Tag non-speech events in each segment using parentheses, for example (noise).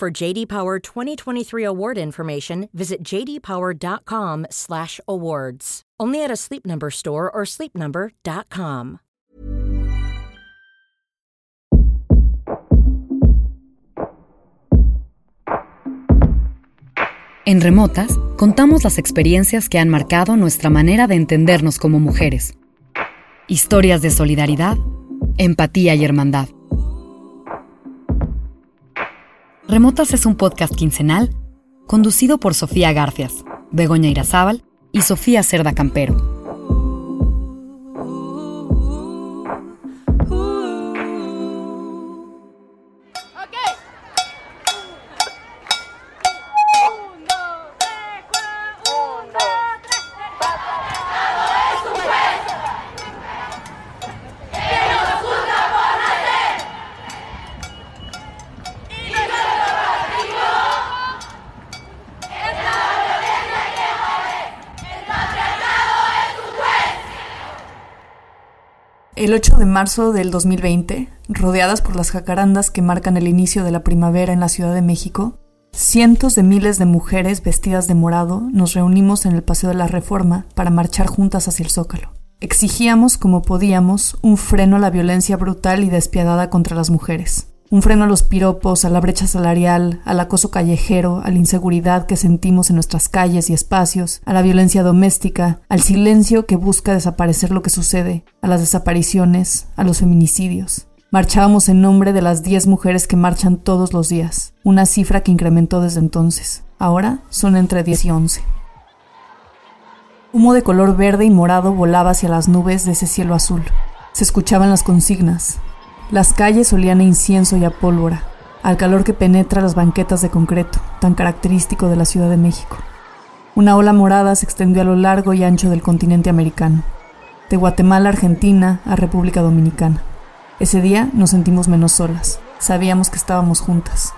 For JD Power 2023 award information, visit jdpower.com/awards. Only at a Sleep Number store or sleepnumber.com. En Remotas contamos las experiencias que han marcado nuestra manera de entendernos como mujeres. Historias de solidaridad, empatía y hermandad. Remotas es un podcast quincenal conducido por Sofía Garfias, Begoña Irazábal y Sofía Cerda Campero. El 8 de marzo del 2020, rodeadas por las jacarandas que marcan el inicio de la primavera en la Ciudad de México, cientos de miles de mujeres vestidas de morado nos reunimos en el Paseo de la Reforma para marchar juntas hacia el Zócalo. Exigíamos, como podíamos, un freno a la violencia brutal y despiadada contra las mujeres. Un freno a los piropos, a la brecha salarial, al acoso callejero, a la inseguridad que sentimos en nuestras calles y espacios, a la violencia doméstica, al silencio que busca desaparecer lo que sucede, a las desapariciones, a los feminicidios. Marchábamos en nombre de las 10 mujeres que marchan todos los días, una cifra que incrementó desde entonces. Ahora son entre 10 y 11. Humo de color verde y morado volaba hacia las nubes de ese cielo azul. Se escuchaban las consignas, las calles olían a incienso y a pólvora, al calor que penetra las banquetas de concreto, tan característico de la Ciudad de México. Una ola morada se extendió a lo largo y ancho del continente americano, de Guatemala a Argentina a República Dominicana. Ese día nos sentimos menos solas, sabíamos que estábamos juntas.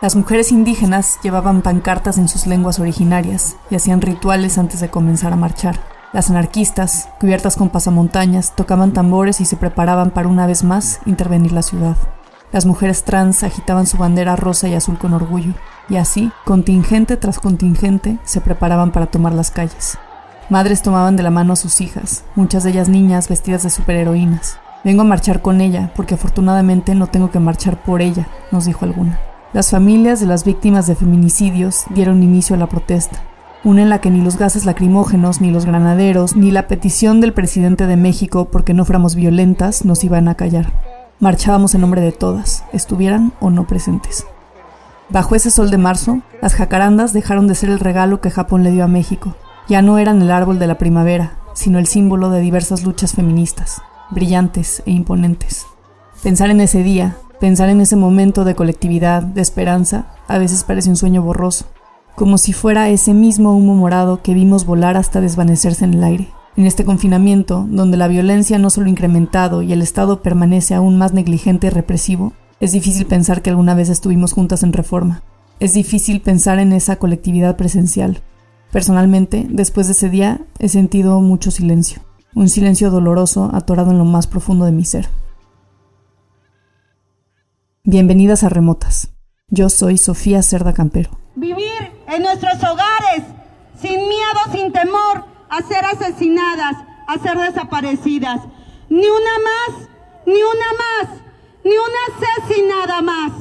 Las mujeres indígenas llevaban pancartas en sus lenguas originarias y hacían rituales antes de comenzar a marchar. Las anarquistas, cubiertas con pasamontañas, tocaban tambores y se preparaban para una vez más intervenir la ciudad. Las mujeres trans agitaban su bandera rosa y azul con orgullo, y así, contingente tras contingente, se preparaban para tomar las calles. Madres tomaban de la mano a sus hijas, muchas de ellas niñas vestidas de superheroínas. Vengo a marchar con ella, porque afortunadamente no tengo que marchar por ella, nos dijo alguna. Las familias de las víctimas de feminicidios dieron inicio a la protesta una en la que ni los gases lacrimógenos, ni los granaderos, ni la petición del presidente de México porque no fuéramos violentas nos iban a callar. Marchábamos en nombre de todas, estuvieran o no presentes. Bajo ese sol de marzo, las jacarandas dejaron de ser el regalo que Japón le dio a México. Ya no eran el árbol de la primavera, sino el símbolo de diversas luchas feministas, brillantes e imponentes. Pensar en ese día, pensar en ese momento de colectividad, de esperanza, a veces parece un sueño borroso, como si fuera ese mismo humo morado que vimos volar hasta desvanecerse en el aire. En este confinamiento, donde la violencia no solo ha incrementado y el Estado permanece aún más negligente y represivo, es difícil pensar que alguna vez estuvimos juntas en reforma. Es difícil pensar en esa colectividad presencial. Personalmente, después de ese día, he sentido mucho silencio. Un silencio doloroso atorado en lo más profundo de mi ser. Bienvenidas a Remotas. Yo soy Sofía Cerda Campero. En nuestros hogares, sin miedo, sin temor a ser asesinadas, a ser desaparecidas. Ni una más, ni una más, ni una asesinada más.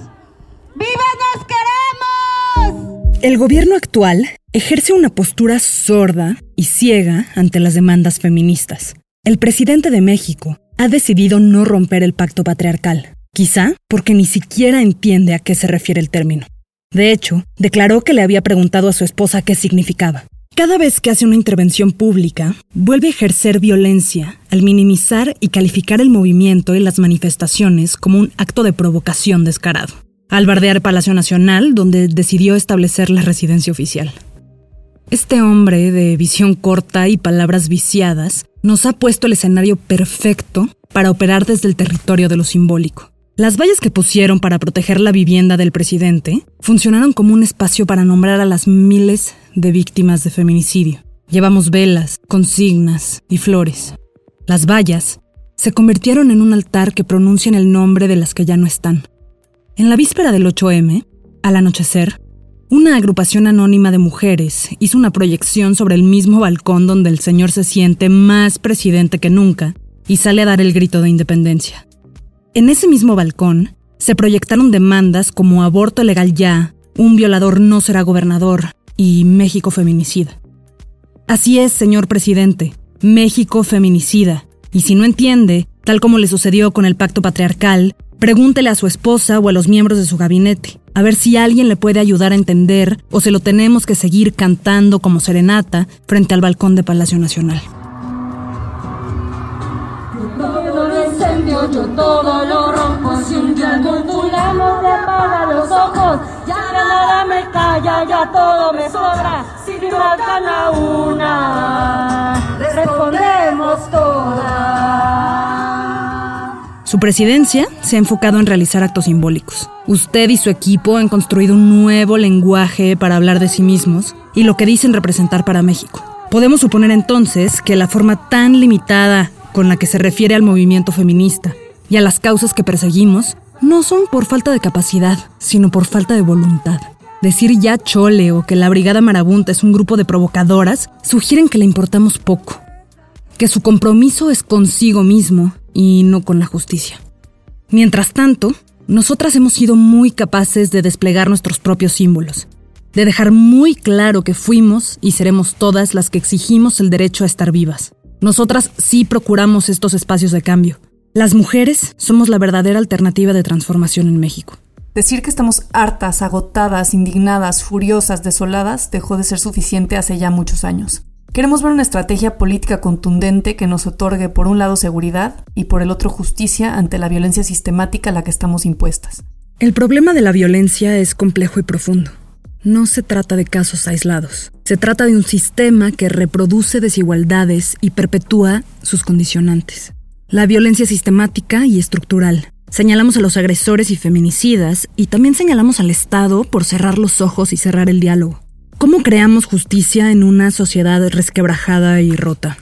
¡Viva nos queremos! El gobierno actual ejerce una postura sorda y ciega ante las demandas feministas. El presidente de México ha decidido no romper el pacto patriarcal, quizá porque ni siquiera entiende a qué se refiere el término. De hecho, declaró que le había preguntado a su esposa qué significaba. Cada vez que hace una intervención pública, vuelve a ejercer violencia al minimizar y calificar el movimiento y las manifestaciones como un acto de provocación descarado. al bardear Palacio Nacional, donde decidió establecer la residencia oficial. Este hombre de visión corta y palabras viciadas nos ha puesto el escenario perfecto para operar desde el territorio de lo simbólico. Las vallas que pusieron para proteger la vivienda del presidente funcionaron como un espacio para nombrar a las miles de víctimas de feminicidio. Llevamos velas, consignas y flores. Las vallas se convirtieron en un altar que pronuncian el nombre de las que ya no están. En la víspera del 8M, al anochecer, una agrupación anónima de mujeres hizo una proyección sobre el mismo balcón donde el señor se siente más presidente que nunca y sale a dar el grito de independencia. En ese mismo balcón se proyectaron demandas como aborto legal ya, un violador no será gobernador y México feminicida. Así es, señor presidente, México feminicida. Y si no entiende, tal como le sucedió con el pacto patriarcal, pregúntele a su esposa o a los miembros de su gabinete, a ver si alguien le puede ayudar a entender o se lo tenemos que seguir cantando como serenata frente al balcón de Palacio Nacional. Yo todo lo rompo. Si un día algún fulano apaga los ojos, ya nada me calla, ya todo me sobra. Si a una, respondemos todas. Su presidencia se ha enfocado en realizar actos simbólicos. Usted y su equipo han construido un nuevo lenguaje para hablar de sí mismos y lo que dicen representar para México. Podemos suponer entonces que la forma tan limitada con la que se refiere al movimiento feminista y a las causas que perseguimos no son por falta de capacidad, sino por falta de voluntad. Decir ya chole o que la Brigada Marabunta es un grupo de provocadoras sugieren que le importamos poco, que su compromiso es consigo mismo y no con la justicia. Mientras tanto, nosotras hemos sido muy capaces de desplegar nuestros propios símbolos, de dejar muy claro que fuimos y seremos todas las que exigimos el derecho a estar vivas. Nosotras sí procuramos estos espacios de cambio. Las mujeres somos la verdadera alternativa de transformación en México. Decir que estamos hartas, agotadas, indignadas, furiosas, desoladas, dejó de ser suficiente hace ya muchos años. Queremos ver una estrategia política contundente que nos otorgue por un lado seguridad y por el otro justicia ante la violencia sistemática a la que estamos impuestas. El problema de la violencia es complejo y profundo. No se trata de casos aislados. Se trata de un sistema que reproduce desigualdades y perpetúa sus condicionantes. La violencia sistemática y estructural. Señalamos a los agresores y feminicidas y también señalamos al Estado por cerrar los ojos y cerrar el diálogo. ¿Cómo creamos justicia en una sociedad resquebrajada y rota?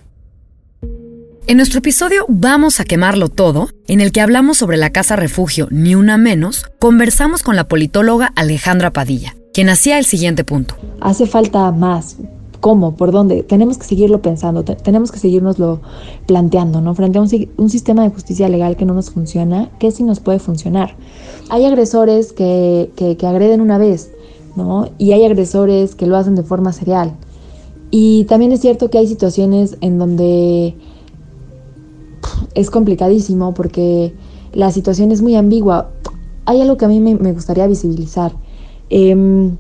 En nuestro episodio Vamos a quemarlo todo, en el que hablamos sobre la casa refugio Ni Una Menos, conversamos con la politóloga Alejandra Padilla, quien hacía el siguiente punto. Hace falta más. ¿Cómo? ¿Por dónde? Tenemos que seguirlo pensando, tenemos que seguirnoslo planteando, ¿no? Frente a un, sistema de justicia legal que no nos funciona, ¿qué sí nos puede funcionar? Hay agresores que, que, agreden una vez, ¿no? Y hay agresores que lo hacen de forma serial. Y también es cierto que hay situaciones en donde es complicadísimo porque la situación es muy ambigua. Hay algo que a mí me, me gustaría visibilizar. Em,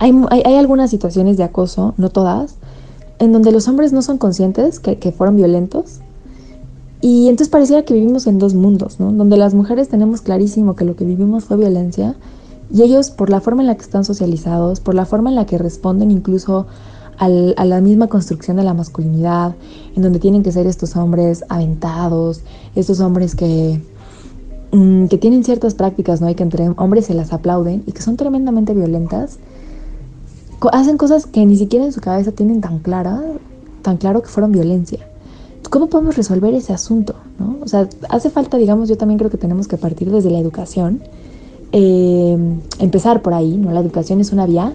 hay, algunas situaciones de acoso, no todas, en donde los hombres no son conscientes que, fueron violentos. Y entonces pareciera que vivimos en dos mundos, ¿no? Donde las mujeres tenemos clarísimo que lo que vivimos fue violencia y ellos por la forma en la que están socializados, por la forma en la que responden incluso a la misma construcción de la masculinidad, en donde tienen que ser estos hombres aventados, estos hombres que, Mm, que tienen ciertas prácticas, ¿no? hay que entre hombres se las aplauden y que son tremendamente violentas, hacen cosas que ni siquiera en su cabeza tienen tan clara, tan claro que fueron violencia. ¿Cómo podemos resolver ese asunto? ¿no? O sea, hace falta, digamos, yo también creo que tenemos que partir desde la educación, eh, empezar por ahí, ¿no? La educación es una vía,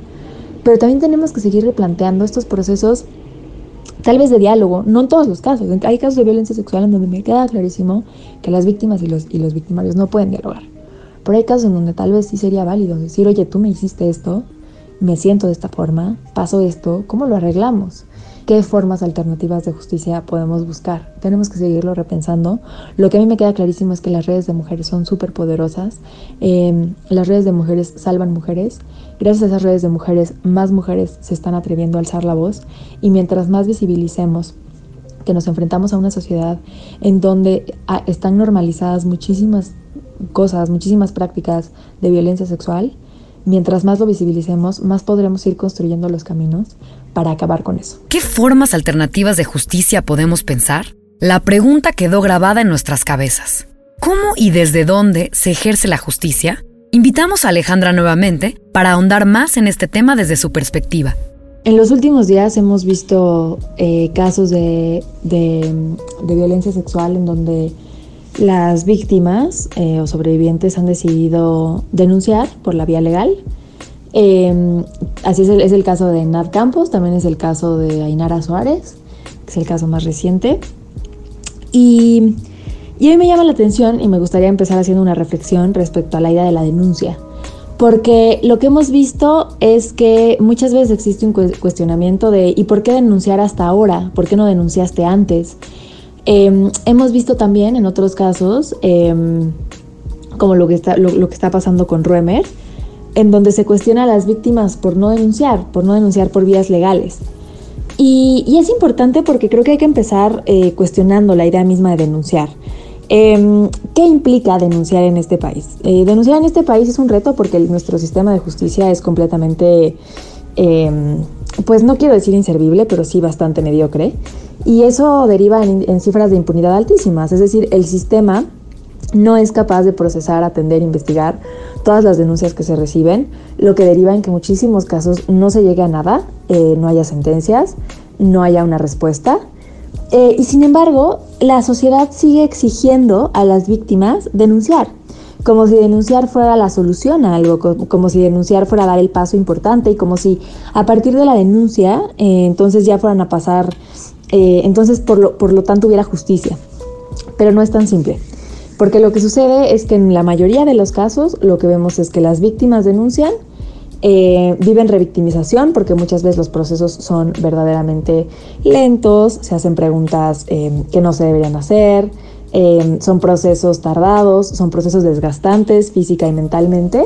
pero también tenemos que seguir replanteando estos procesos tal vez de diálogo, no en todos los casos. Hay casos de violencia sexual en donde me queda clarísimo que las víctimas y los, y los victimarios no pueden dialogar. Pero hay casos en donde tal vez sí sería válido decir, oye, tú me hiciste esto, me siento de esta forma, pasó esto, ¿cómo lo arreglamos? ¿Qué formas alternativas de justicia podemos buscar? Tenemos que seguirlo repensando. Lo que a mí me queda clarísimo es que las redes de mujeres son súper poderosas. Em, las redes de mujeres salvan mujeres Gracias a esas redes de mujeres, más mujeres se están atreviendo a alzar la voz y mientras más visibilicemos que nos enfrentamos a una sociedad en donde ah, están normalizadas muchísimas cosas, muchísimas prácticas de violencia sexual, mientras más lo visibilicemos, más podremos ir construyendo los caminos para acabar con eso. ¿Qué formas alternativas de justicia podemos pensar? La pregunta quedó grabada en nuestras cabezas. ¿Cómo y desde dónde se ejerce la justicia? Invitamos a Alejandra nuevamente para ahondar más en este tema desde su perspectiva. En los últimos días hemos visto eh, casos de, violencia sexual en donde las víctimas eh, o sobrevivientes han decidido denunciar por la vía legal. Em, así es el, es el, caso de Nat Campos, también es el caso de Ainara Suárez, que es el caso más reciente. Y, y a mí me llama la atención y me gustaría empezar haciendo una reflexión respecto a la idea de la denuncia porque lo que hemos visto es que muchas veces existe un cuestionamiento de ¿y por qué denunciar hasta ahora? ¿Por qué no denunciaste antes? Em, hemos visto también en otros casos, em, como lo que, está, lo, que está pasando con Ruemer, en donde se cuestiona a las víctimas por no denunciar, por no denunciar por vías legales. Y, es importante porque creo que hay que empezar eh, cuestionando la idea misma de denunciar. Em, ¿Qué implica denunciar en este país? Eh, denunciar en este país es un reto porque nuestro sistema de justicia es completamente, em, pues no quiero decir inservible, pero sí bastante mediocre. Y eso deriva en, cifras de impunidad altísimas. Es decir, el sistema no es capaz de procesar, atender, investigar todas las denuncias que se reciben, lo que deriva en que muchísimos casos no se llegue a nada, eh, no haya sentencias, no haya una respuesta eh, y sin embargo, la sociedad sigue exigiendo a las víctimas denunciar, como si denunciar fuera la solución a algo, como, si denunciar fuera dar el paso importante y como si a partir de la denuncia eh, entonces ya fueran a pasar, entonces por lo, por lo tanto hubiera justicia. Pero no es tan simple. Porque lo que sucede es que en la mayoría de los casos lo que vemos es que las víctimas denuncian eh, viven revictimización porque muchas veces los procesos son verdaderamente lentos, se hacen preguntas eh, que no se deberían hacer, eh, son procesos tardados, son procesos desgastantes física y mentalmente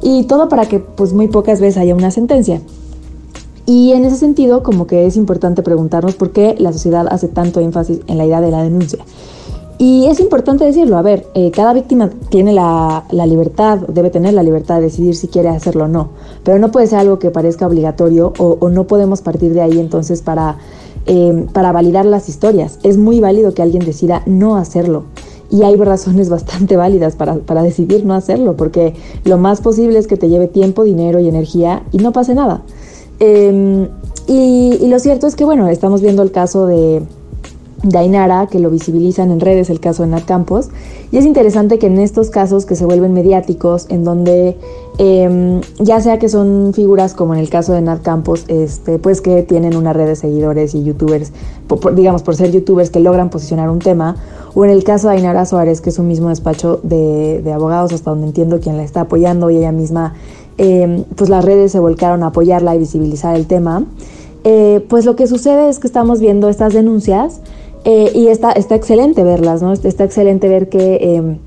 y todo para que pues muy pocas veces haya una sentencia. Y en ese sentido como que es importante preguntarnos por qué la sociedad hace tanto énfasis en la idea de la denuncia. Y es importante decirlo, a ver, eh, cada víctima tiene la, libertad, debe tener la libertad de decidir si quiere hacerlo o no, pero no puede ser algo que parezca obligatorio o, no podemos partir de ahí entonces para, eh, para validar las historias. Es muy válido que alguien decida no hacerlo. Y hay razones (laughs) bastante válidas para, para decidir no hacerlo, porque lo más posible es que te lleve tiempo, dinero y energía y no pase nada. Em, y, y lo cierto es que, bueno, estamos viendo el caso de, Dainara, que lo visibilizan en redes, el caso de Nat Campos. Y es interesante que en estos casos que se vuelven mediáticos, en donde em, ya sea que son figuras como en el caso de Nat Campos, este, pues que tienen una red de seguidores y youtubers, digamos por ser youtubers que logran posicionar un tema, o en el caso de Ainara Suárez, que es un mismo despacho de, abogados, hasta donde entiendo quien la está apoyando y ella misma, em, pues las redes se volcaron a apoyarla y visibilizar el tema. Eh, pues lo que sucede es que estamos viendo estas denuncias eh, y está, está excelente verlas, ¿no? Está excelente ver que, eh,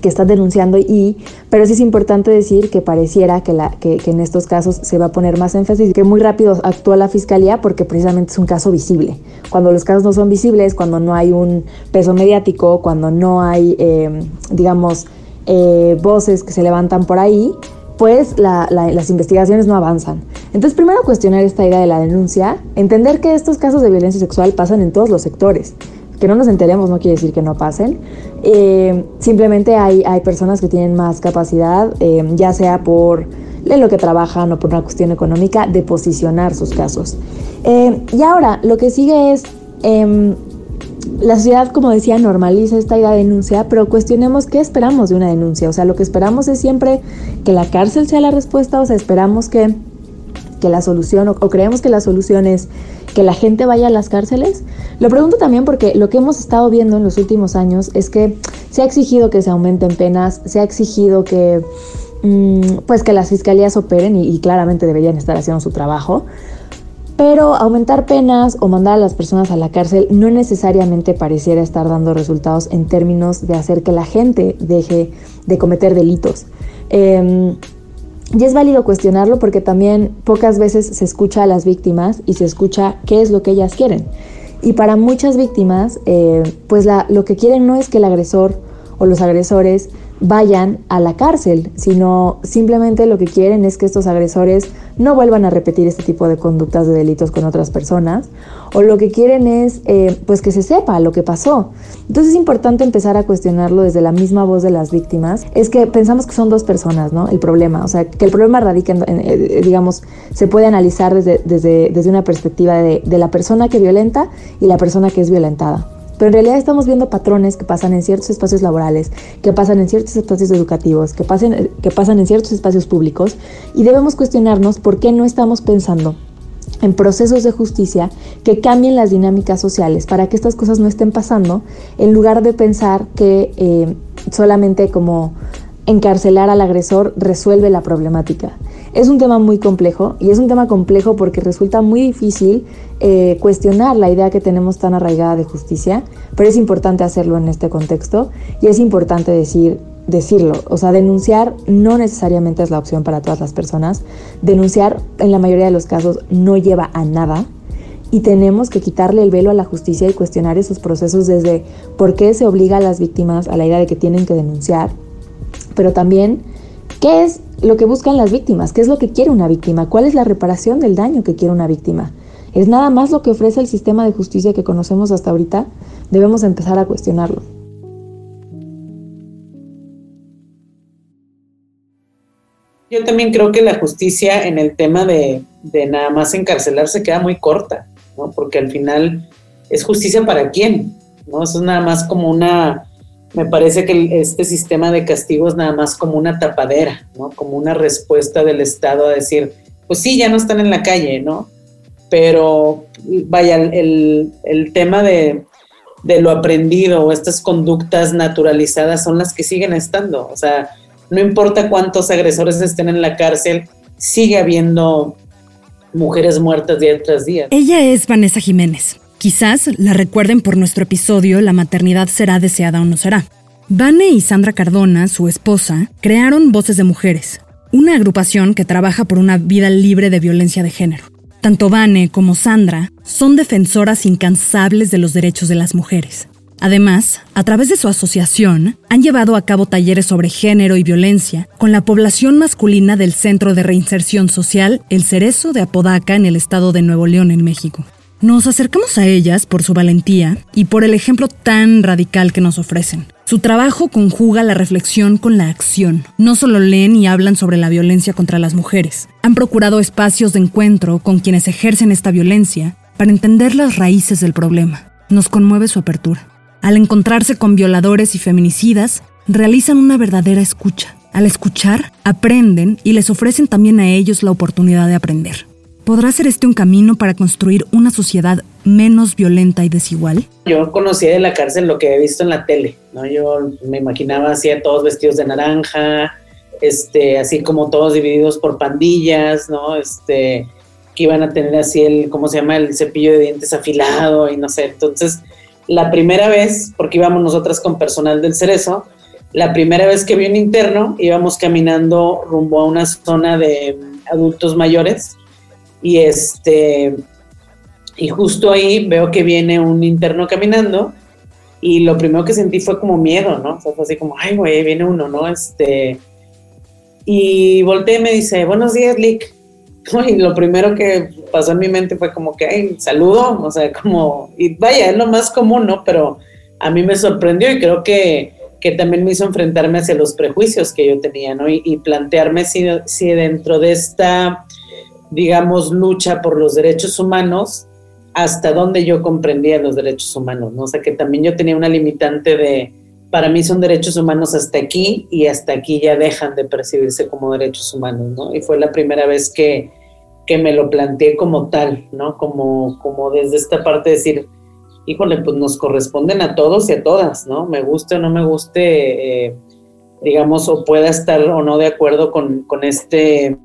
que están denunciando y, pero sí es importante decir que pareciera que, la, que, en estos casos se va a poner más énfasis que muy rápido actúa la fiscalía porque precisamente es un caso visible. Cuando los casos no son visibles, cuando no hay un peso mediático, cuando no hay, eh, digamos, voces que se levantan por ahí, pues las investigaciones no avanzan. Entonces, primero cuestionar esta idea de la denuncia, entender que estos casos de violencia sexual pasan en todos los sectores. Que no nos enteremos no quiere decir que no pasen. Eh, simplemente hay, hay personas que tienen más capacidad, eh, ya sea por lo que trabajan o por una cuestión económica, de posicionar sus casos. Eh, y ahora, lo que sigue es em, la sociedad, como decía, normaliza esta idea de denuncia, pero cuestionemos qué esperamos de una denuncia. O sea, lo que esperamos es siempre que la cárcel sea la respuesta, o sea, esperamos que, que la solución, o, creemos que la solución es que la gente vaya a las cárceles. Lo pregunto también porque lo que hemos estado viendo en los últimos años es que se ha exigido que se aumenten penas, se ha exigido que, mm, pues que las fiscalías operen y claramente deberían estar haciendo su trabajo. Pero aumentar penas o mandar a las personas a la cárcel no necesariamente pareciera estar dando resultados en términos de hacer que la gente deje de cometer delitos. Em, y es válido cuestionarlo porque también pocas veces se escucha a las víctimas y se escucha qué es lo que ellas quieren. Y para muchas víctimas, eh, pues lo que quieren no es que el agresor o los agresores vayan a la cárcel, sino simplemente lo que quieren es que estos agresores no vuelvan a repetir este tipo de conductas de delitos con otras personas, o lo que quieren es eh, pues que se sepa lo que pasó. Entonces es importante empezar a cuestionarlo desde la misma voz de las víctimas. Es que pensamos que son dos personas, ¿no? El problema, o sea, que el problema radica en, eh, digamos, se puede analizar desde, desde, desde una perspectiva de la persona que violenta y la persona que es violentada. Pero en realidad estamos viendo patrones que pasan en ciertos espacios laborales, que pasan en ciertos espacios educativos, que, pasen, que pasan en ciertos espacios públicos y debemos cuestionarnos por qué no estamos pensando en procesos de justicia que cambien las dinámicas sociales para que estas cosas no estén pasando, en lugar de pensar que eh, solamente como encarcelar al agresor resuelve la problemática. Es un tema muy complejo y es un tema complejo porque resulta muy difícil eh, cuestionar la idea que tenemos tan arraigada de justicia, pero es importante hacerlo en este contexto y es importante decir, decirlo. O sea, denunciar no necesariamente es la opción para todas las personas. Denunciar en la mayoría de los casos no lleva a nada y tenemos que quitarle el velo a la justicia y cuestionar esos procesos desde por qué se obliga a las víctimas a la idea de que tienen que denunciar, pero también qué es lo que buscan las víctimas, qué es lo que quiere una víctima, cuál es la reparación del daño que quiere una víctima. ¿Es nada más lo que ofrece el sistema de justicia que conocemos hasta ahorita? Debemos empezar a cuestionarlo. Yo también creo que la justicia en el tema de, nada más encarcelar se queda muy corta, ¿no? Porque al final es justicia para quién, ¿no? Eso es nada más como una, me parece que este sistema de castigos nada más como una tapadera, ¿no? Como una respuesta del Estado a decir, pues sí, ya no están en la calle, ¿no? Pero vaya, el, tema de, de, lo aprendido o estas conductas naturalizadas son las que siguen estando. O sea, no importa cuántos agresores estén en la cárcel, sigue habiendo mujeres muertas día tras día. Ella es Vanessa Jiménez. Quizás la recuerden por nuestro episodio La maternidad será deseada o no será. Vane y Sandra Cardona, su esposa, crearon Voces de Mujeres, una agrupación que trabaja por una vida libre de violencia de género. Tanto Vane como Sandra son defensoras incansables de los derechos de las mujeres. Además, a través de su asociación, han llevado a cabo talleres sobre género y violencia con la población masculina del Centro de Reinserción Social El Cerezo de Apodaca en el estado de Nuevo León, en México. Nos acercamos a ellas por su valentía y por el ejemplo tan radical que nos ofrecen. Su trabajo conjuga la reflexión con la acción. No solo leen y hablan sobre la violencia contra las mujeres, han procurado espacios de encuentro con quienes ejercen esta violencia para entender las raíces del problema. Nos conmueve su apertura. Al encontrarse con violadores y feminicidas, realizan una verdadera escucha. Al escuchar, aprenden y les ofrecen también a ellos la oportunidad de aprender. ¿Podrá ser este un camino para construir una sociedad menos violenta y desigual? Yo conocía de la cárcel lo que he visto en la tele, ¿no? Yo me imaginaba así a todos vestidos de naranja, este, así como todos divididos por pandillas, ¿no? Este, que iban a tener así el, ¿cómo se llama? El cepillo de dientes afilado y no sé. Entonces, la primera vez, porque íbamos nosotras con personal del Cerezo, la primera vez que vi un interno, íbamos caminando rumbo a una zona de adultos mayores y este, y justo ahí veo que viene un interno caminando y lo primero que sentí fue como miedo, ¿no? Fue así como, ay, güey, viene uno, ¿no? Este, y volteé y me dice, buenos días, Lick. (laughs) Y lo primero que pasó en mi mente fue como que, ay, saludo, o sea, como, y vaya, es lo más común, ¿no? Pero a mí me sorprendió y creo que, que también me hizo enfrentarme hacia los prejuicios que yo tenía, ¿no? Y, y plantearme si, si dentro de esta digamos, lucha por los derechos humanos hasta donde yo comprendía los derechos humanos, ¿no? O sea, que también yo tenía una limitante de, para mí son derechos humanos hasta aquí y hasta aquí ya dejan de percibirse como derechos humanos, ¿no? Y fue la primera vez que, que me lo planteé como tal, ¿no? Como, como desde esta parte de decir, híjole, pues nos corresponden a todos y a todas, ¿no? Me guste o no me guste, eh, digamos, o pueda estar o no de acuerdo con, con este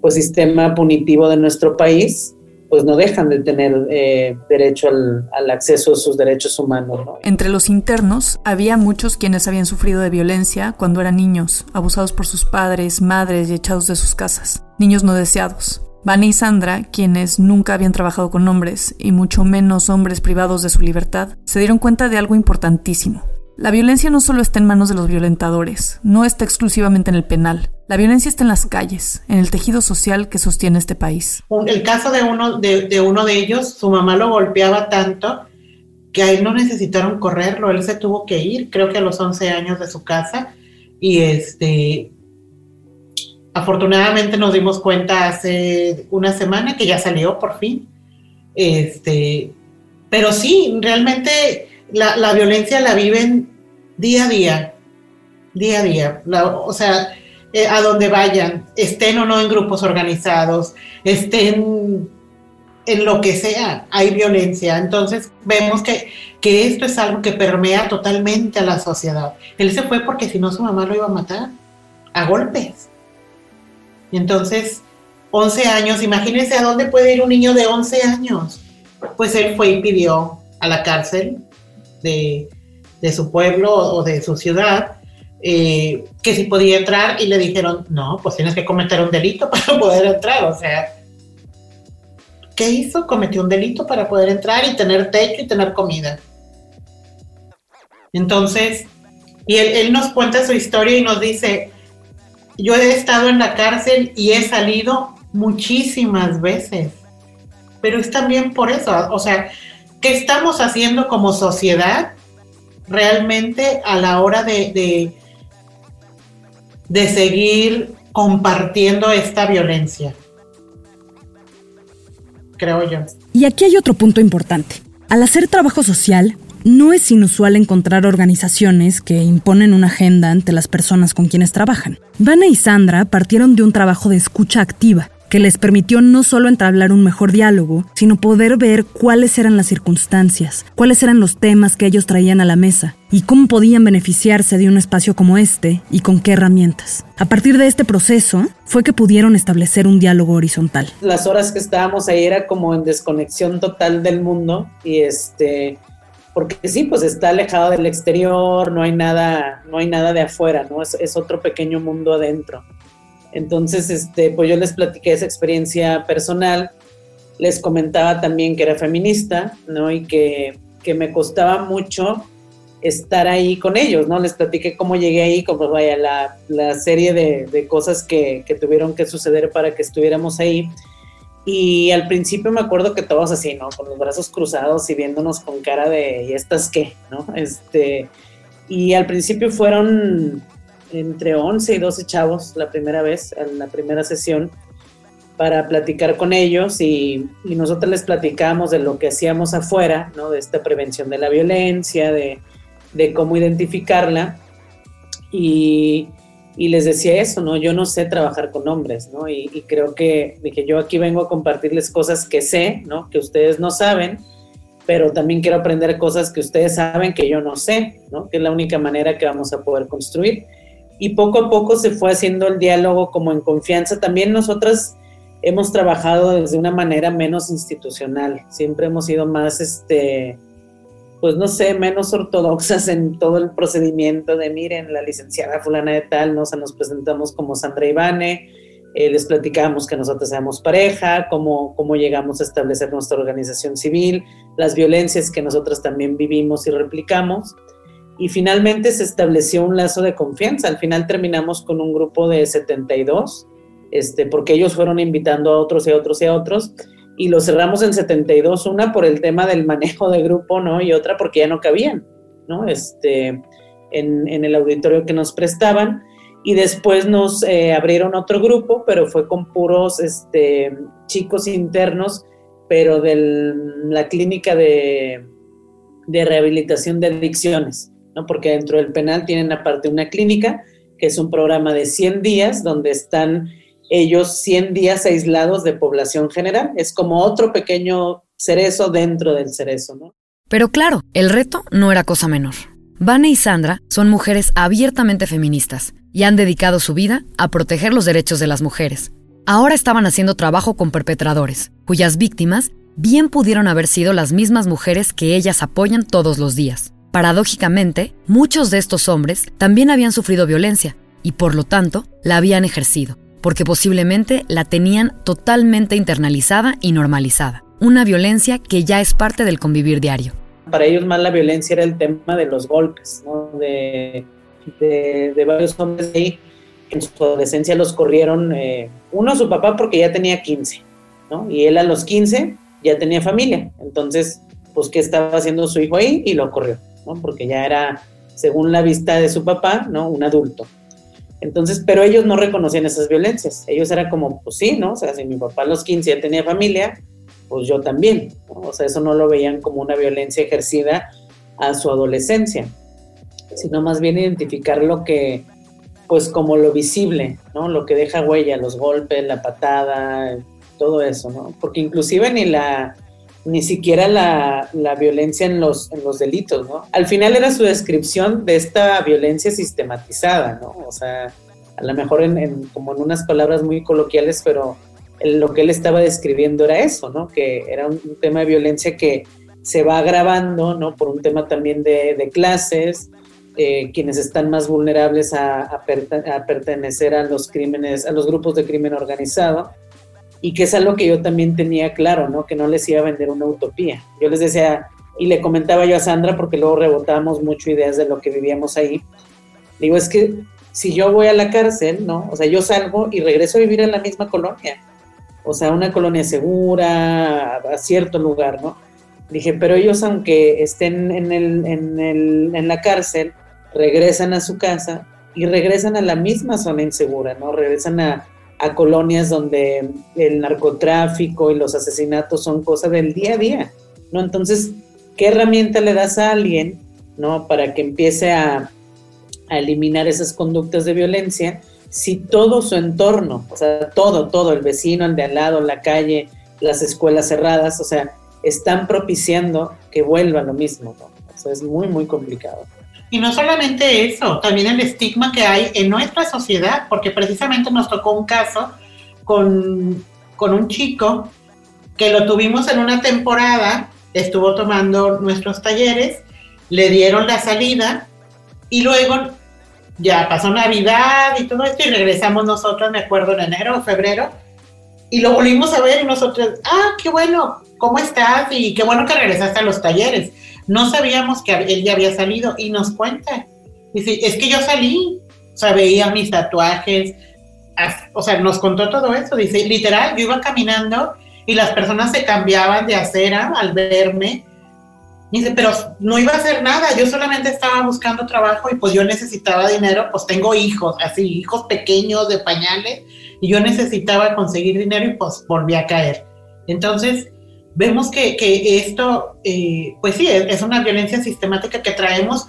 pues, sistema punitivo de nuestro país, pues no dejan de tener eh, derecho al, acceso a sus derechos humanos. ¿no? Entre los internos había muchos quienes habían sufrido de violencia cuando eran niños, abusados por sus padres, madres y echados de sus casas, niños no deseados. Vani y Sandra, quienes nunca habían trabajado con hombres y mucho menos hombres privados de su libertad, se dieron cuenta de algo importantísimo. La violencia no solo está en manos de los violentadores, no está exclusivamente en el penal. La violencia está en las calles, en el tejido social que sostiene este país. El caso de uno de, uno de ellos, su mamá lo golpeaba tanto que a él no necesitaron correrlo, él se tuvo que ir, creo que a los 11 años de su casa, y este, afortunadamente nos dimos cuenta hace una semana que ya salió por fin, este, pero sí, realmente la, violencia la viven día a día, día a día. o sea, eh, a donde vayan, estén o no en grupos organizados, estén en lo que sea, hay violencia. Entonces vemos que, que esto es algo que permea totalmente a la sociedad. Él se fue porque si no su mamá lo iba a matar a golpes. Entonces, 11 años, imagínense a dónde puede ir un niño de 11 años. Pues él fue y pidió a la cárcel de, su pueblo o de su ciudad, eh, que si podía entrar y le dijeron, no, pues tienes que cometer un delito (laughs) para poder entrar. O sea, ¿qué hizo? Cometió un delito para poder entrar y tener techo y tener comida. Entonces, y él, él nos cuenta su historia y nos dice, yo he estado en la cárcel y he salido muchísimas veces, pero es también por eso, o sea, ¿Qué estamos haciendo como sociedad realmente a la hora de, de, seguir compartiendo esta violencia? Creo yo. Y aquí hay otro punto importante. Al hacer trabajo social, no es inusual encontrar organizaciones que imponen una agenda ante las personas con quienes trabajan. Vana y Sandra partieron de un trabajo de escucha activa, que les permitió no solo entablar un mejor diálogo, sino poder ver cuáles eran las circunstancias, cuáles eran los temas que ellos traían a la mesa y cómo podían beneficiarse de un espacio como este y con qué herramientas. A partir de este proceso fue que pudieron establecer un diálogo horizontal. Las horas que estábamos ahí era como en desconexión total del mundo y este porque sí, pues está alejado del exterior, no hay nada, no hay nada de afuera, ¿no? Es, es otro pequeño mundo adentro. Entonces, este, pues yo les platiqué esa experiencia personal, les comentaba también que era feminista, ¿no? Y que, me costaba mucho estar ahí con ellos, ¿no? Les platiqué cómo llegué ahí, como vaya, la, serie de, cosas que, tuvieron que suceder para que estuviéramos ahí. Y al principio me acuerdo que todos así, ¿no? Con los brazos cruzados y viéndonos con cara de, ¿y estas qué? ¿No? Este, y al principio fueron entre 11 y 12 chavos la primera vez, en la primera sesión, para platicar con ellos y, y nosotros les platicamos de lo que hacíamos afuera, ¿no? de esta prevención de la violencia, de, de cómo identificarla. Y, y, les decía eso, ¿no? Yo no sé trabajar con hombres, ¿no? Y, y, creo que dije, yo aquí vengo a compartirles cosas que sé, ¿no? Que ustedes no saben, pero también quiero aprender cosas que ustedes saben que yo no sé, ¿no? Que es la única manera que vamos a poder construir y poco a poco se fue haciendo el diálogo como en confianza. También nosotras hemos trabajado desde una manera menos institucional, siempre hemos sido más, este, pues no sé, menos ortodoxas en todo el procedimiento de, miren, la licenciada fulana de tal, ¿no? nos presentamos como Sandra Ivane, eh, les platicamos que nosotros seamos pareja, cómo, cómo llegamos a establecer nuestra organización civil, las violencias que nosotros también vivimos y replicamos y finalmente se estableció un lazo de confianza. Al final terminamos con un grupo de 72, este, porque ellos fueron invitando a otros y a otros y a otros, y lo cerramos en 72, una por el tema del manejo de grupo, ¿no? Y otra porque ya no cabían, ¿no? Este, en, el auditorio que nos prestaban. Y después nos eh, abrieron otro grupo, pero fue con puros este, chicos internos, pero de la clínica de, de rehabilitación de adicciones porque dentro del penal tienen aparte una clínica, que es un programa de 100 días, donde están ellos 100 días aislados de población general. Es como otro pequeño cerezo dentro del cerezo. Pero claro, el reto no era cosa menor. Vane y Sandra son mujeres abiertamente feministas y han dedicado su vida a proteger los derechos de las mujeres. Ahora estaban haciendo trabajo con perpetradores, cuyas víctimas bien pudieron haber sido las mismas mujeres que ellas apoyan todos los días. Paradójicamente, muchos de estos hombres también habían sufrido violencia y por lo tanto la habían ejercido, porque posiblemente la tenían totalmente internalizada y normalizada, una violencia que ya es parte del convivir diario. para ellos más la violencia era el tema de los golpes, ¿no? de, de, varios hombres ahí en su adolescencia los corrieron, eh, uno su papá porque ya tenía 15, ¿no? y él a los 15 ya tenía familia, entonces, pues, ¿qué estaba haciendo su hijo ahí? Y lo corrió, ¿no? porque ya era, según la vista de su papá, ¿no? un adulto. Entonces, pero ellos no reconocían esas violencias. Ellos eran como, pues sí, ¿no? O sea, si mi papá a los 15 ya tenía familia, pues yo también. O sea, eso no lo veían como una violencia ejercida a su adolescencia, sino más bien identificar lo que, pues como lo visible, ¿no? Lo que deja huella, los golpes, la patada, todo eso, ¿no? Porque inclusive ni la, ni siquiera la, la, violencia en los, en los delitos, ¿no? Al final era su descripción de esta violencia sistematizada, ¿no? O sea, a lo mejor en, como en unas palabras muy coloquiales, pero lo que él estaba describiendo era eso, ¿no? Que era un, tema de violencia que se va agravando, ¿no? Por un tema también de, clases, eh, quienes están más vulnerables a, a, a pertenecer a los crímenes, a los grupos de crimen organizado y que es algo que yo también tenía claro, ¿no? Que no les iba a vender una utopía. Yo les decía, y le comentaba yo a Sandra, porque luego rebotábamos mucho ideas de lo que vivíamos ahí. Digo, es que si yo voy a la cárcel, ¿no? O sea, yo salgo y regreso a vivir en la misma colonia. O sea, una colonia segura, a cierto lugar, ¿no? Dije, pero ellos, aunque estén en, el, en, el, en la cárcel, regresan a su casa y regresan a la misma zona insegura, ¿no? Regresan a, a colonias donde el narcotráfico y los asesinatos son cosas del día a día, ¿no? Entonces, ¿qué herramienta le das a alguien, ¿no? Para que empiece a, a eliminar esas conductas de violencia si todo su entorno, o sea, todo, todo, el vecino, el de al lado, la calle, las escuelas cerradas, o sea, están propiciando que vuelva lo mismo, ¿no? Eso es muy, muy complicado. Y no solamente eso, también el estigma que hay en nuestra sociedad, porque precisamente nos tocó un caso con, un chico que lo tuvimos en una temporada, estuvo tomando nuestros talleres, le dieron la salida y luego ya pasó Navidad y todo esto y regresamos nosotros, me acuerdo, en enero o febrero, y lo volvimos a ver nosotros, ah, qué bueno, ¿cómo estás? Y qué bueno que regresaste a los talleres. No sabíamos que él ya había salido y nos cuenta. Dice, es que yo salí, o sea, veía mis tatuajes, o sea, nos contó todo eso. Dice, literal, yo iba caminando y las personas se cambiaban de acera al verme. Dice, pero no iba a hacer nada, yo solamente estaba buscando trabajo y pues yo necesitaba dinero, pues tengo hijos, así, hijos pequeños de pañales, y yo necesitaba conseguir dinero y pues volví a caer. Entonces, vemos que, esto, eh, pues sí, es, una violencia sistemática que traemos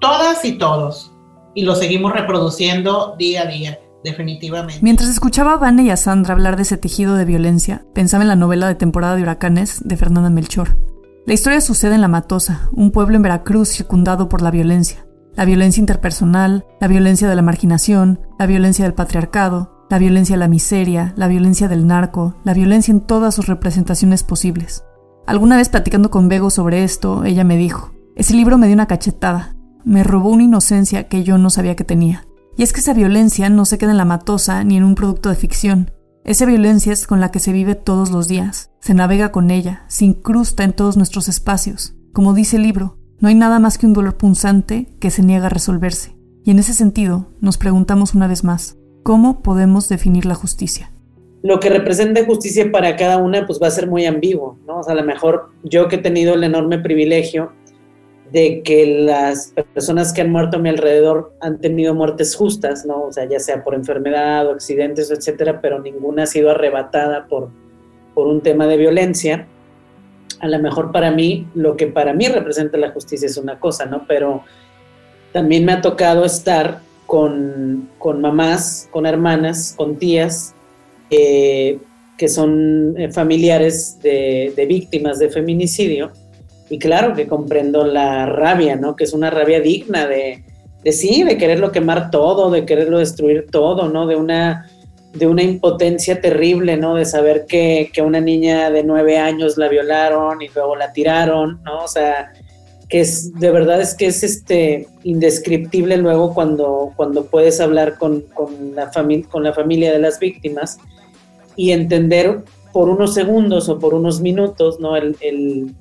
todas y todos y lo seguimos reproduciendo día a día. Definitivamente. Mientras escuchaba a Vane y a Sandra hablar de ese tejido de violencia, pensaba en la novela de temporada de huracanes de Fernanda Melchor. La historia sucede en La Matosa, un pueblo en Veracruz circundado por la violencia. La violencia interpersonal, la violencia de la marginación, la violencia del patriarcado, la violencia de la miseria, la violencia del narco, la violencia en todas sus representaciones posibles. Alguna vez platicando con Bego sobre esto, ella me dijo, ese libro me dio una cachetada, me robó una inocencia que yo no sabía que tenía. Y es que esa violencia no se queda en la matosa ni en un producto de ficción. Esa violencia es con la que se vive todos los días, se navega con ella, se incrusta en todos nuestros espacios. Como dice el libro, no hay nada más que un dolor punzante que se niega a resolverse. Y en ese sentido, nos preguntamos una vez más, ¿Cómo podemos definir la justicia? Lo que representa justicia para cada una pues va a ser muy ambiguo, ¿no? O sea, a lo mejor yo que he tenido el enorme privilegio de que las personas que han muerto a mi alrededor han tenido muertes justas, ¿no? O sea, ya sea por enfermedad o accidentes, etcétera, pero ninguna ha sido arrebatada por, por un tema de violencia. A lo mejor para mí, lo que para mí representa la justicia es una cosa, ¿no? Pero también me ha tocado estar con, mamás, con hermanas, con tías, eh, que son eh, familiares de, víctimas de feminicidio. Y claro que comprendo la rabia, ¿no? Que es una rabia digna de, de sí, de quererlo quemar todo, de quererlo destruir todo, ¿no? De una, de una impotencia terrible, ¿no? De saber que, que una niña de nueve años la violaron y luego la tiraron, ¿no? O sea, que es de verdad es que es este indescriptible luego cuando, cuando puedes hablar con, la con la familia de las víctimas y entender por unos segundos o por unos minutos ¿no? el,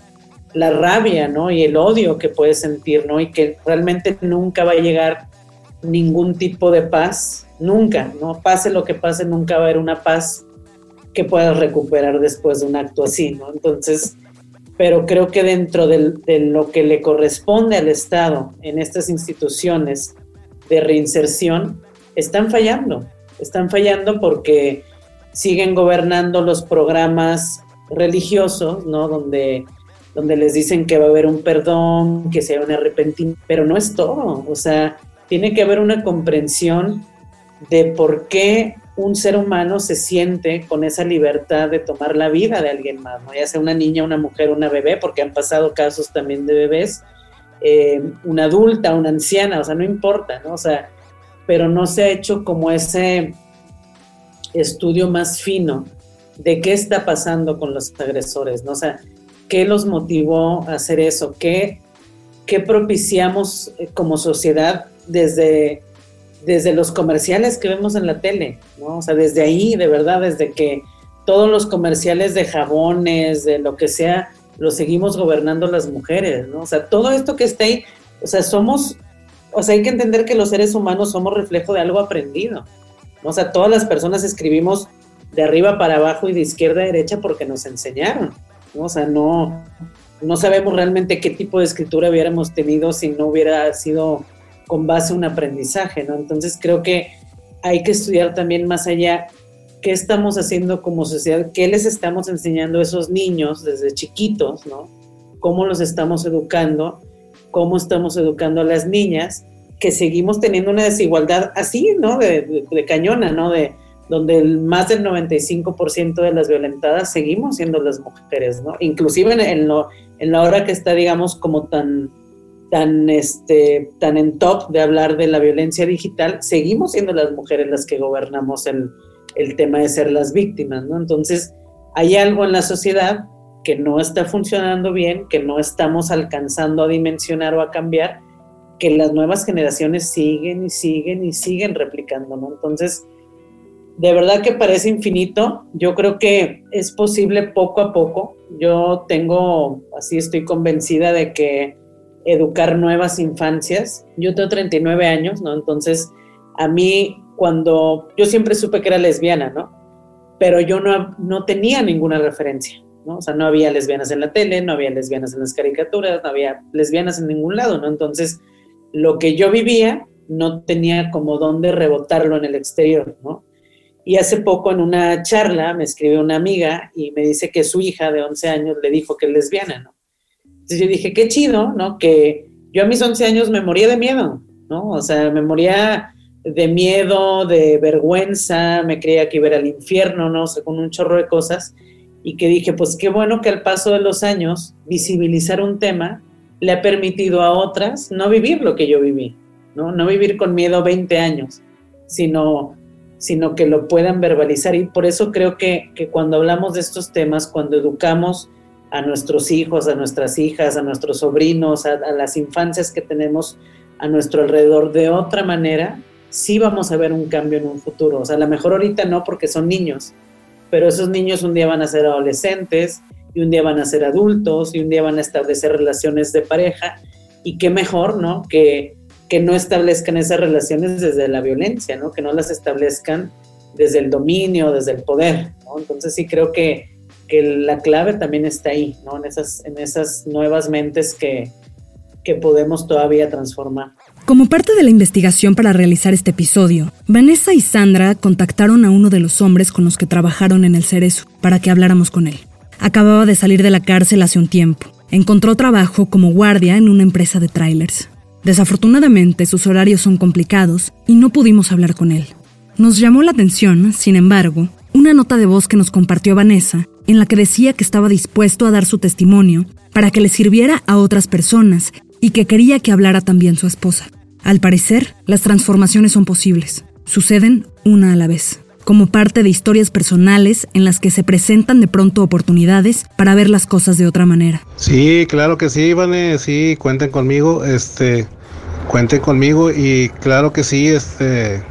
la rabia, ¿no? Y el odio que puedes sentir, ¿no? Y que realmente nunca va a llegar ningún tipo de paz, nunca, ¿no? Pase lo que pase, nunca va a haber una paz que puedas recuperar después de un acto así, ¿no? Entonces, pero creo que dentro de lo que le corresponde al Estado en estas instituciones de reinserción, están fallando, están fallando porque siguen gobernando los programas religiosos, ¿no? Donde, donde les dicen que va a haber un perdón, que sea un arrepentimiento, pero no es todo, o sea, tiene que haber una comprensión de por qué un ser humano se siente con esa libertad de tomar la vida de alguien más, ya sea una niña, una mujer, una bebé, porque han pasado casos también de bebés, eh, una adulta, una anciana, o sea, no importa, ¿no? O sea, pero no se ha hecho como ese estudio más fino de qué está pasando con los agresores, ¿no? O sea, qué los motivó a hacer eso, qué, qué propiciamos eh, como sociedad desde desde los comerciales que vemos en la tele, ¿no? O sea, desde ahí, de verdad, desde que todos los comerciales de jabones, de lo que sea, lo seguimos gobernando las mujeres, ¿no? O sea, todo esto que está ahí, o sea, somos, o sea, hay que entender que los seres humanos somos reflejo de algo aprendido, ¿no? O sea, todas las personas escribimos de arriba para abajo y de izquierda a derecha porque nos enseñaron, ¿no? O sea, no, no sabemos realmente qué tipo de escritura hubiéramos tenido si no hubiera sido con base a un aprendizaje, ¿no? Entonces creo que hay que estudiar también más allá qué estamos haciendo como sociedad, qué les estamos enseñando a esos niños desde chiquitos, ¿no? Cómo los estamos educando, cómo estamos educando a las niñas, que seguimos teniendo una desigualdad así, ¿no? De, cañona, ¿no? De donde más del 95% de las violentadas seguimos siendo las mujeres, ¿no? Inclusive en, lo, en la hora que está, digamos, como tan tan, este, tan en top de hablar de la violencia digital, seguimos siendo las mujeres las que gobernamos el, el tema de ser las víctimas, ¿no? Entonces, hay algo en la sociedad que no está funcionando bien, que no estamos alcanzando a dimensionar o a cambiar, que las nuevas generaciones siguen y siguen y siguen replicando, ¿no? Entonces, de verdad que parece infinito. Yo creo que es posible poco a poco. Yo tengo, así estoy convencida de que educar nuevas infancias. Yo tengo 39 años, ¿no? Entonces, a mí cuando yo siempre supe que era lesbiana, ¿no? Pero yo no, no tenía ninguna referencia, ¿no? O sea, no había lesbianas en la tele, no había lesbianas en las caricaturas, no había lesbianas en ningún lado, ¿no? Entonces, lo que yo vivía no tenía como dónde rebotarlo en el exterior, ¿no? Y hace poco en una charla me escribe una amiga y me dice que su hija de 11 años le dijo que es lesbiana, ¿no? Entonces yo dije, qué chido, ¿no? Que yo a mis 11 años me moría de miedo, ¿no? O sea, me moría de miedo, de vergüenza, me creía que iba al infierno, ¿no? O sea, con un chorro de cosas. Y que dije, pues qué bueno que al paso de los años, visibilizar un tema le ha permitido a otras no vivir lo que yo viví, ¿no? No vivir con miedo 20 años, sino, sino que lo puedan verbalizar. Y por eso creo que, que cuando hablamos de estos temas, cuando educamos, a nuestros hijos, a nuestras hijas, a nuestros sobrinos, a, las infancias que tenemos a nuestro alrededor de otra manera, sí vamos a ver un cambio en un futuro. O sea, a lo mejor ahorita no porque son niños, pero esos niños un día van a ser adolescentes y un día van a ser adultos y un día van a establecer relaciones de pareja y qué mejor, ¿no? Que, que no establezcan esas relaciones desde la violencia, ¿no? Que no las establezcan desde el dominio, desde el poder. Entonces sí creo que que la clave también está ahí, ¿no? En esas, en esas nuevas mentes que, que podemos todavía transformar. Como parte de la investigación para realizar este episodio, Vanessa y Sandra contactaron a uno de los hombres con los que trabajaron en el Cerezo para que habláramos con él. Acababa de salir de la cárcel hace un tiempo. Encontró trabajo como guardia en una empresa de trailers. Desafortunadamente, sus horarios son complicados y no pudimos hablar con él. Nos llamó la atención, sin embargo, una nota de voz que nos compartió Vanessa en la que decía que estaba dispuesto a dar su testimonio para que le sirviera a otras personas y que quería que hablara también su esposa. Al parecer, las transformaciones son posibles. Suceden una a la vez, como parte de historias personales en las que se presentan de pronto oportunidades para ver las cosas de otra manera. Sí, claro que sí, Ivane, sí, cuenten conmigo, este, cuenten conmigo y claro que sí, este,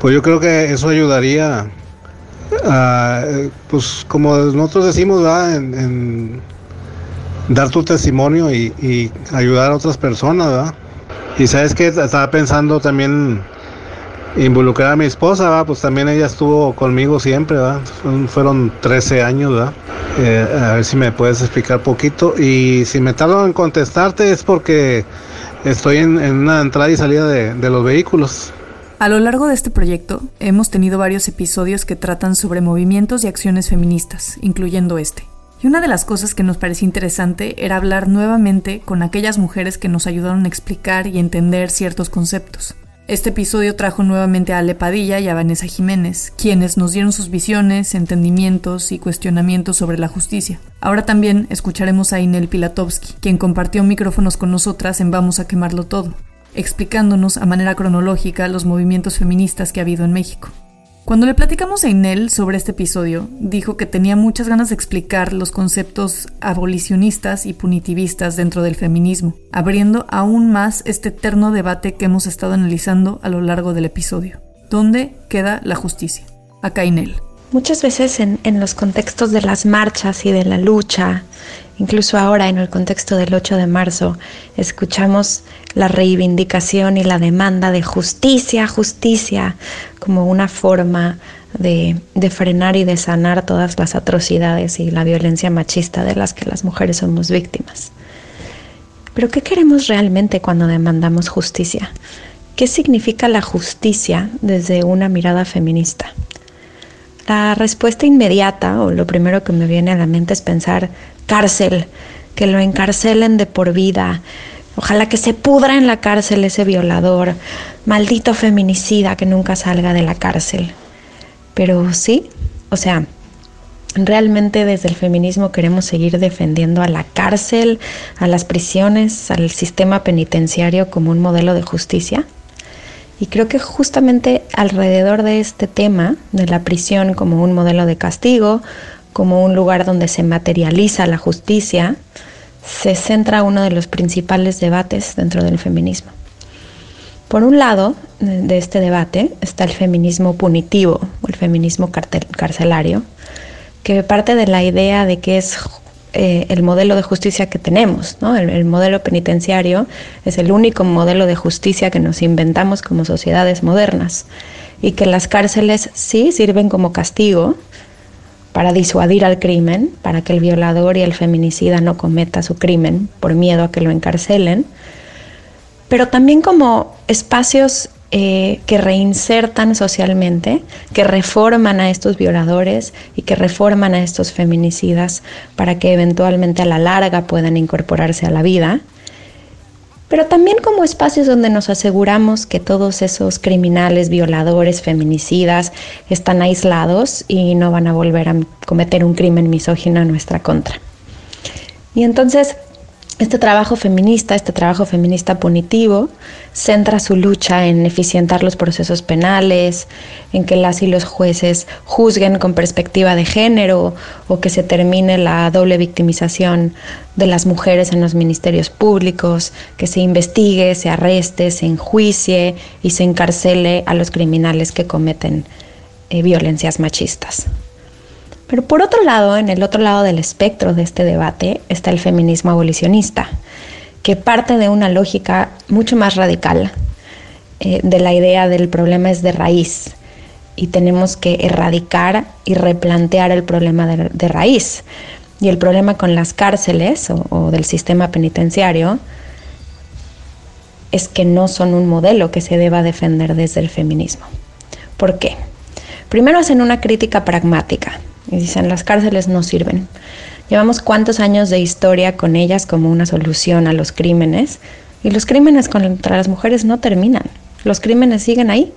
pues yo creo que eso ayudaría Ah, pues como nosotros decimos, En, dar tu testimonio y, ayudar a otras personas, ¿verdad? Y sabes que estaba pensando también involucrar a mi esposa, ¿verdad? pues también ella estuvo conmigo siempre, fueron 13 años, ¿verdad? Eh, a ver si me puedes explicar poquito. Y si me tardo en contestarte es porque estoy en, una entrada y salida de los vehículos. A lo largo de este proyecto hemos tenido varios episodios que tratan sobre movimientos y acciones feministas, incluyendo este. Y una de las cosas que nos parecía interesante era hablar nuevamente con aquellas mujeres que nos ayudaron a explicar y entender ciertos conceptos. Este episodio trajo nuevamente a Ale Padilla y a Vanessa Jiménez, quienes nos dieron sus visiones, entendimientos y cuestionamientos sobre la justicia. Ahora también escucharemos a Inel Pilatovsky, quien compartió micrófonos con nosotras en Vamos a quemarlo todo explicándonos a manera cronológica los movimientos feministas que ha habido en México. Cuando le platicamos a Inel sobre este episodio, dijo que tenía muchas ganas de explicar los conceptos abolicionistas y punitivistas dentro del feminismo, abriendo aún más este eterno debate que hemos estado analizando a lo largo del episodio. ¿Dónde queda la justicia? Acá Inel. Muchas veces en, en los contextos de las marchas y de la lucha Incluso ahora en el contexto del 8 de marzo escuchamos la reivindicación y la demanda de justicia, justicia, como una forma de, frenar y de sanar todas las atrocidades y la violencia machista de las que las mujeres somos víctimas. Pero ¿qué queremos realmente cuando demandamos justicia? ¿Qué significa la justicia desde una mirada feminista? La respuesta inmediata, o lo primero que me viene a la mente es pensar cárcel, que lo encarcelen de por vida. Ojalá que se pudra en la cárcel ese violador, maldito feminicida que nunca salga de la cárcel. Pero sí, o sea, realmente desde el feminismo queremos seguir defendiendo a la cárcel, a las prisiones, al sistema penitenciario como un modelo de justicia. Y creo que justamente alrededor de este tema de la prisión como un modelo de castigo como un lugar donde se materializa la justicia, se centra uno de los principales debates dentro del feminismo. Por un lado de este debate está el feminismo punitivo o el feminismo carcelario, que parte de la idea de que es eh, el modelo de justicia que tenemos. el, modelo penitenciario es el único modelo de justicia que nos inventamos como sociedades modernas y que las cárceles sí sirven como castigo, para disuadir al crimen, para que el violador y el feminicida no cometa su crimen por miedo a que lo encarcelen, pero también como espacios eh, que reinsertan socialmente, que reforman a estos violadores y que reforman a estos feminicidas para que eventualmente a la larga puedan incorporarse a la vida pero también como espacios donde nos aseguramos que todos esos criminales, violadores, feminicidas están aislados y no van a volver a cometer un crimen misógino en nuestra contra. Y entonces este trabajo feminista, este trabajo feminista punitivo, centra su lucha en eficientar los procesos penales, en que las y los jueces juzguen con perspectiva de género o que se termine la doble victimización de las mujeres en los ministerios públicos, que se investigue, se arreste, se enjuicie y se encarcele a los criminales que cometen eh, violencias machistas. Pero por otro lado, en el otro lado del espectro de este debate está el feminismo abolicionista, que parte de una lógica mucho más radical eh, de la idea del problema es de raíz y tenemos que erradicar y replantear el problema de, raíz. Y el problema con las cárceles o del sistema penitenciario es que no son un modelo que se deba defender desde el feminismo. ¿Por qué? Primero hacen una crítica pragmática y dicen, las cárceles no sirven. Llevamos cuántos años de historia con ellas como una solución a los crímenes y los crímenes contra las mujeres no terminan. Los crímenes siguen ahí.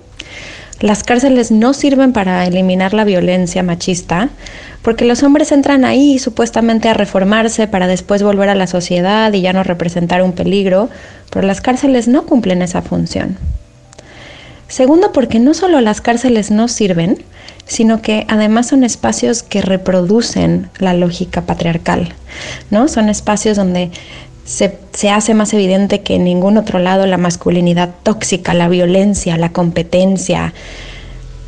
Las cárceles no sirven para eliminar la violencia machista porque los hombres entran ahí supuestamente a reformarse para después volver a la sociedad y ya no representar un peligro, pero las cárceles no cumplen esa función. Segundo, porque no solo las cárceles no sirven, sino que además son espacios que reproducen la lógica patriarcal, ¿no? Son espacios donde se, se, hace más evidente que en ningún otro lado la masculinidad tóxica, la violencia, la competencia,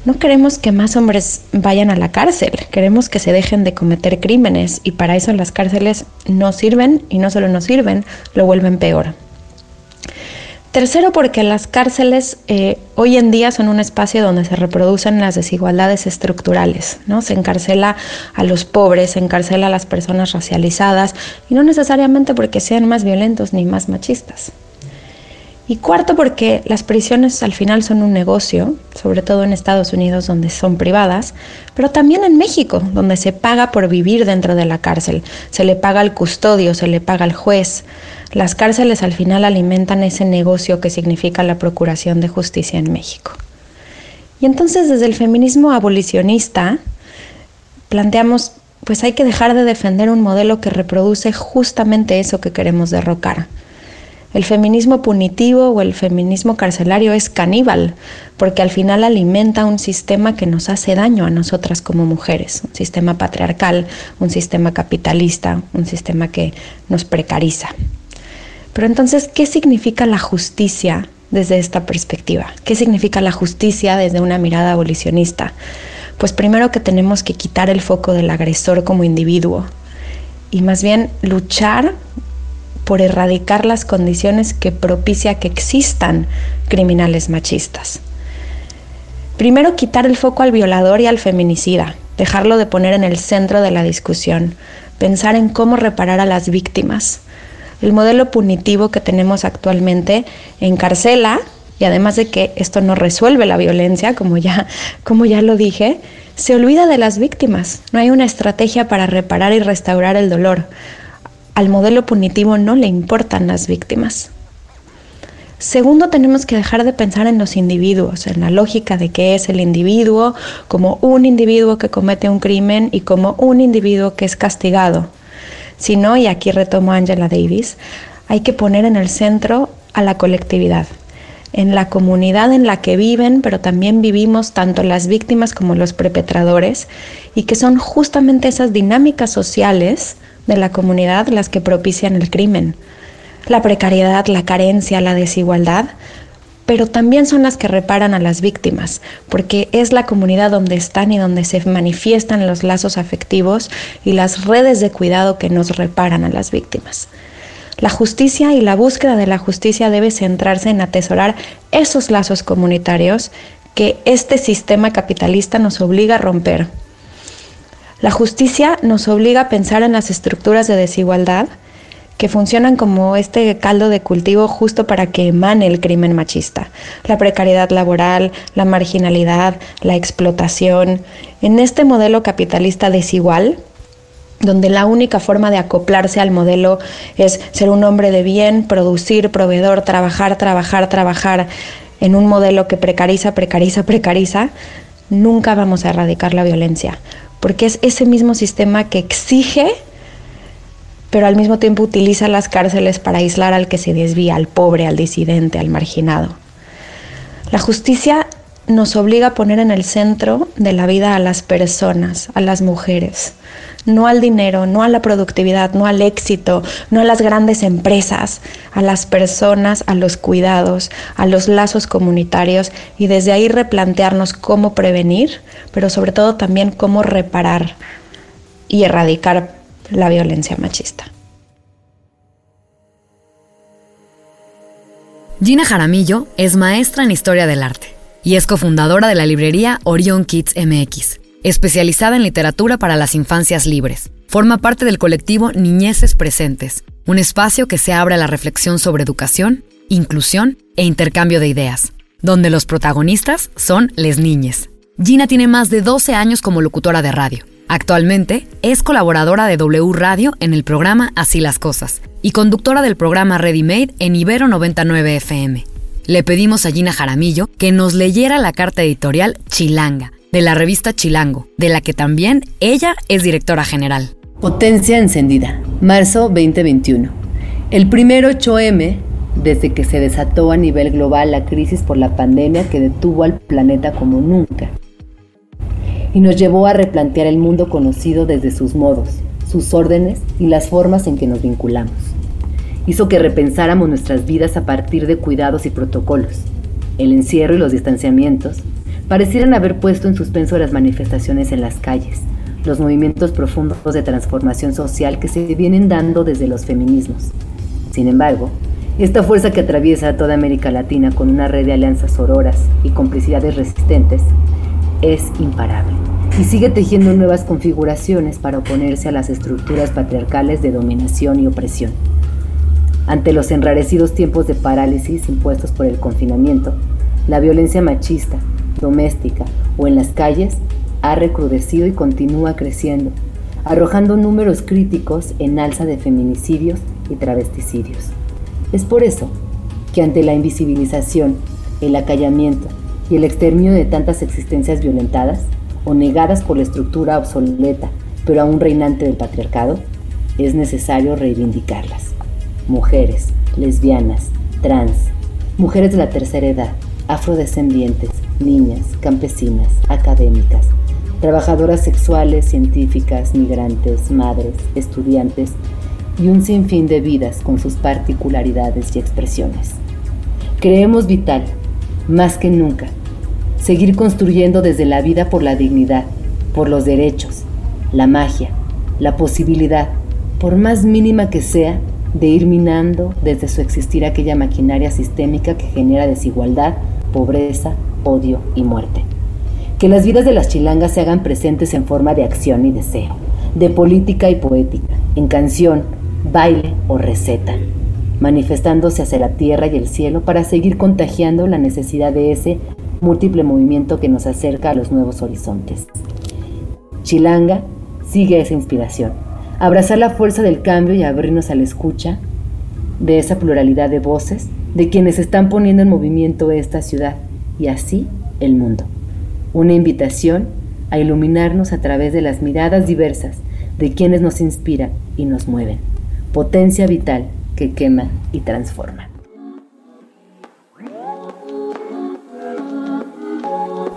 No queremos que más hombres vayan a la cárcel, queremos que se dejen de cometer crímenes y para eso las cárceles no sirven y no solo no sirven, lo vuelven peor. Tercero, porque las cárceles eh, hoy en día son un espacio donde se reproducen las desigualdades estructurales, ¿no? Se encarcela a los pobres, se encarcela a las personas racializadas y no necesariamente porque sean más violentos ni más machistas. Y cuarto, porque las prisiones al final son un negocio, sobre todo en Estados Unidos donde son privadas, pero también en México, donde se paga por vivir dentro de la cárcel, se le paga al custodio, se le paga al juez. Las cárceles al final alimentan ese negocio que significa la procuración de justicia en México. Y entonces desde el feminismo abolicionista planteamos, pues hay que dejar de defender un modelo que reproduce justamente eso que queremos derrocar el feminismo punitivo o el feminismo carcelario es caníbal, porque al final alimenta un sistema que nos hace daño a nosotras como mujeres, un sistema patriarcal, un sistema capitalista, un sistema que nos precariza. Pero entonces, ¿qué significa la justicia desde esta perspectiva? ¿Qué significa la justicia desde una mirada abolicionista? Pues primero que tenemos que quitar el foco del agresor como individuo y más bien luchar por erradicar las condiciones que propicia que existan criminales machistas. Primero, quitar el foco al violador y al feminicida, dejarlo de poner en el centro de la discusión, pensar en cómo reparar a las víctimas. El modelo punitivo que tenemos actualmente encarcela, y además de que esto no resuelve la violencia, como ya, como ya lo dije, se olvida de las víctimas. No hay una estrategia para reparar y restaurar el dolor al modelo punitivo no le importan las víctimas. Segundo, tenemos que dejar de pensar en los individuos, en la lógica de qué es el individuo como un individuo que comete un crimen y como un individuo que es castigado. Sino, y aquí retomo a Angela Davis, hay que poner en el centro a la colectividad, en la comunidad en la que viven, pero también vivimos tanto las víctimas como los perpetradores, y que son justamente esas dinámicas sociales de la comunidad las que propician el crimen. La precariedad, la carencia, la desigualdad, pero también son las que reparan a las víctimas, porque es la comunidad donde están y donde se manifiestan los lazos afectivos y las redes de cuidado que nos reparan a las víctimas. La justicia y la búsqueda de la justicia debe centrarse en atesorar esos lazos comunitarios que este sistema capitalista nos obliga a romper la justicia nos obliga a pensar en las estructuras de desigualdad que funcionan como este caldo de cultivo justo para que emane el crimen machista. La precariedad laboral, la marginalidad, la explotación. En este modelo capitalista desigual, donde la única forma de acoplarse al modelo es ser un hombre de bien, producir, proveedor, trabajar, trabajar, trabajar, en un modelo que precariza, precariza, precariza, nunca vamos a erradicar la violencia porque es ese mismo sistema que exige, pero al mismo tiempo utiliza las cárceles para aislar al que se desvía, al pobre, al disidente, al marginado. La justicia nos obliga a poner en el centro de la vida a las personas, a las mujeres, no al dinero, no a la productividad, no al éxito, no a las grandes empresas, a las personas, a los cuidados, a los lazos comunitarios y desde ahí replantearnos cómo prevenir, pero sobre todo también cómo reparar y erradicar la violencia machista. Gina Jaramillo es maestra en Historia del Arte y es cofundadora de la librería Orion Kids MX, especializada en literatura para las infancias libres. Forma parte del colectivo Niñeces Presentes, un espacio que se abre a la reflexión sobre educación, inclusión e intercambio de ideas, donde los protagonistas son les niñes. Gina tiene más de 12 años como locutora de radio. Actualmente es colaboradora de W Radio en el programa Así las Cosas y conductora del programa Ready Made en Ibero 99 FM le pedimos a Gina Jaramillo que nos leyera la carta editorial Chilanga, de la revista Chilango, de la que también ella es directora general. Potencia encendida, marzo 2021. El primero 8M, desde que se desató a nivel global la crisis por la pandemia que detuvo al planeta como nunca y nos llevó a replantear el mundo conocido desde sus modos, sus órdenes y las formas en que nos vinculamos hizo que repensáramos nuestras vidas a partir de cuidados y protocolos. El encierro y los distanciamientos parecieran haber puesto en suspenso las manifestaciones en las calles, los movimientos profundos de transformación social que se vienen dando desde los feminismos. Sin embargo, esta fuerza que atraviesa toda América Latina con una red de alianzas auroras y complicidades resistentes es imparable y sigue tejiendo nuevas configuraciones para oponerse a las estructuras patriarcales de dominación y opresión. Ante los enrarecidos tiempos de parálisis impuestos por el confinamiento, la violencia machista, doméstica o en las calles ha recrudecido y continúa creciendo, arrojando números críticos en alza de feminicidios y travesticidios. Es por eso que ante la invisibilización, el acallamiento y el exterminio de tantas existencias violentadas o negadas por la estructura obsoleta pero aún reinante del patriarcado, es necesario reivindicarlas. Mujeres, lesbianas, trans, mujeres de la tercera edad, afrodescendientes, niñas, campesinas, académicas, trabajadoras sexuales, científicas, migrantes, madres, estudiantes y un sinfín de vidas con sus particularidades y expresiones. Creemos vital, más que nunca, seguir construyendo desde la vida por la dignidad, por los derechos, la magia, la posibilidad, por más mínima que sea, de ir minando desde su existir aquella maquinaria sistémica que genera desigualdad, pobreza, odio y muerte. Que las vidas de las chilangas se hagan presentes en forma de acción y deseo, de política y poética, en canción, baile o receta, manifestándose hacia la tierra y el cielo para seguir contagiando la necesidad de ese múltiple movimiento que nos acerca a los nuevos horizontes. Chilanga sigue esa inspiración, abrazar la fuerza del cambio y abrirnos a la escucha de esa pluralidad de voces de quienes están poniendo en movimiento esta ciudad y así el mundo una invitación a iluminarnos a través de las miradas diversas de quienes nos inspiran y nos mueven. Potencia vital que quema y transforma.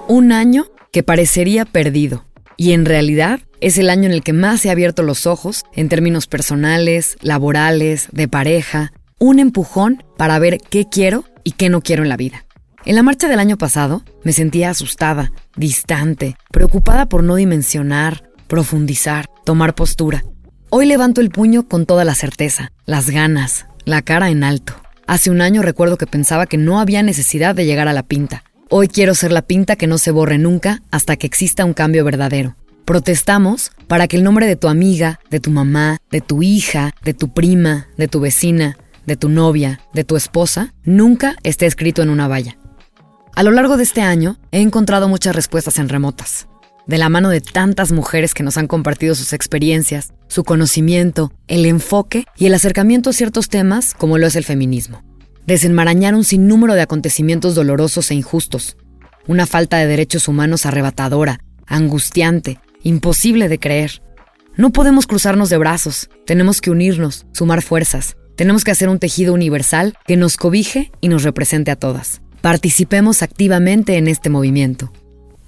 Un año que parecería perdido y en realidad es el año en el que más he abierto los ojos en términos personales, laborales, de pareja, un empujón para ver qué quiero y qué no quiero en la vida. En la marcha del año pasado me sentía asustada, distante, preocupada por no dimensionar, profundizar, tomar postura. Hoy levanto el puño con toda la certeza, las ganas, la cara en alto. Hace un año recuerdo que pensaba que no había necesidad de llegar a la pinta. Hoy quiero ser la pinta que no se borre nunca hasta que exista un cambio verdadero. Protestamos para que el nombre de tu amiga, de tu mamá, de tu hija, de tu prima, de tu vecina, de tu novia, de tu esposa, nunca esté escrito en una valla. A lo largo de este año he encontrado muchas respuestas en remotas, de la mano de tantas mujeres que nos han compartido sus experiencias, su conocimiento, el enfoque y el acercamiento a ciertos temas como lo es el feminismo. Desenmarañar un sinnúmero de acontecimientos dolorosos e injustos, una falta de derechos humanos arrebatadora, angustiante, imposible de creer. No podemos cruzarnos de brazos, tenemos que unirnos, sumar fuerzas, tenemos que hacer un tejido universal que nos cobije y nos represente a todas. Participemos activamente en este movimiento.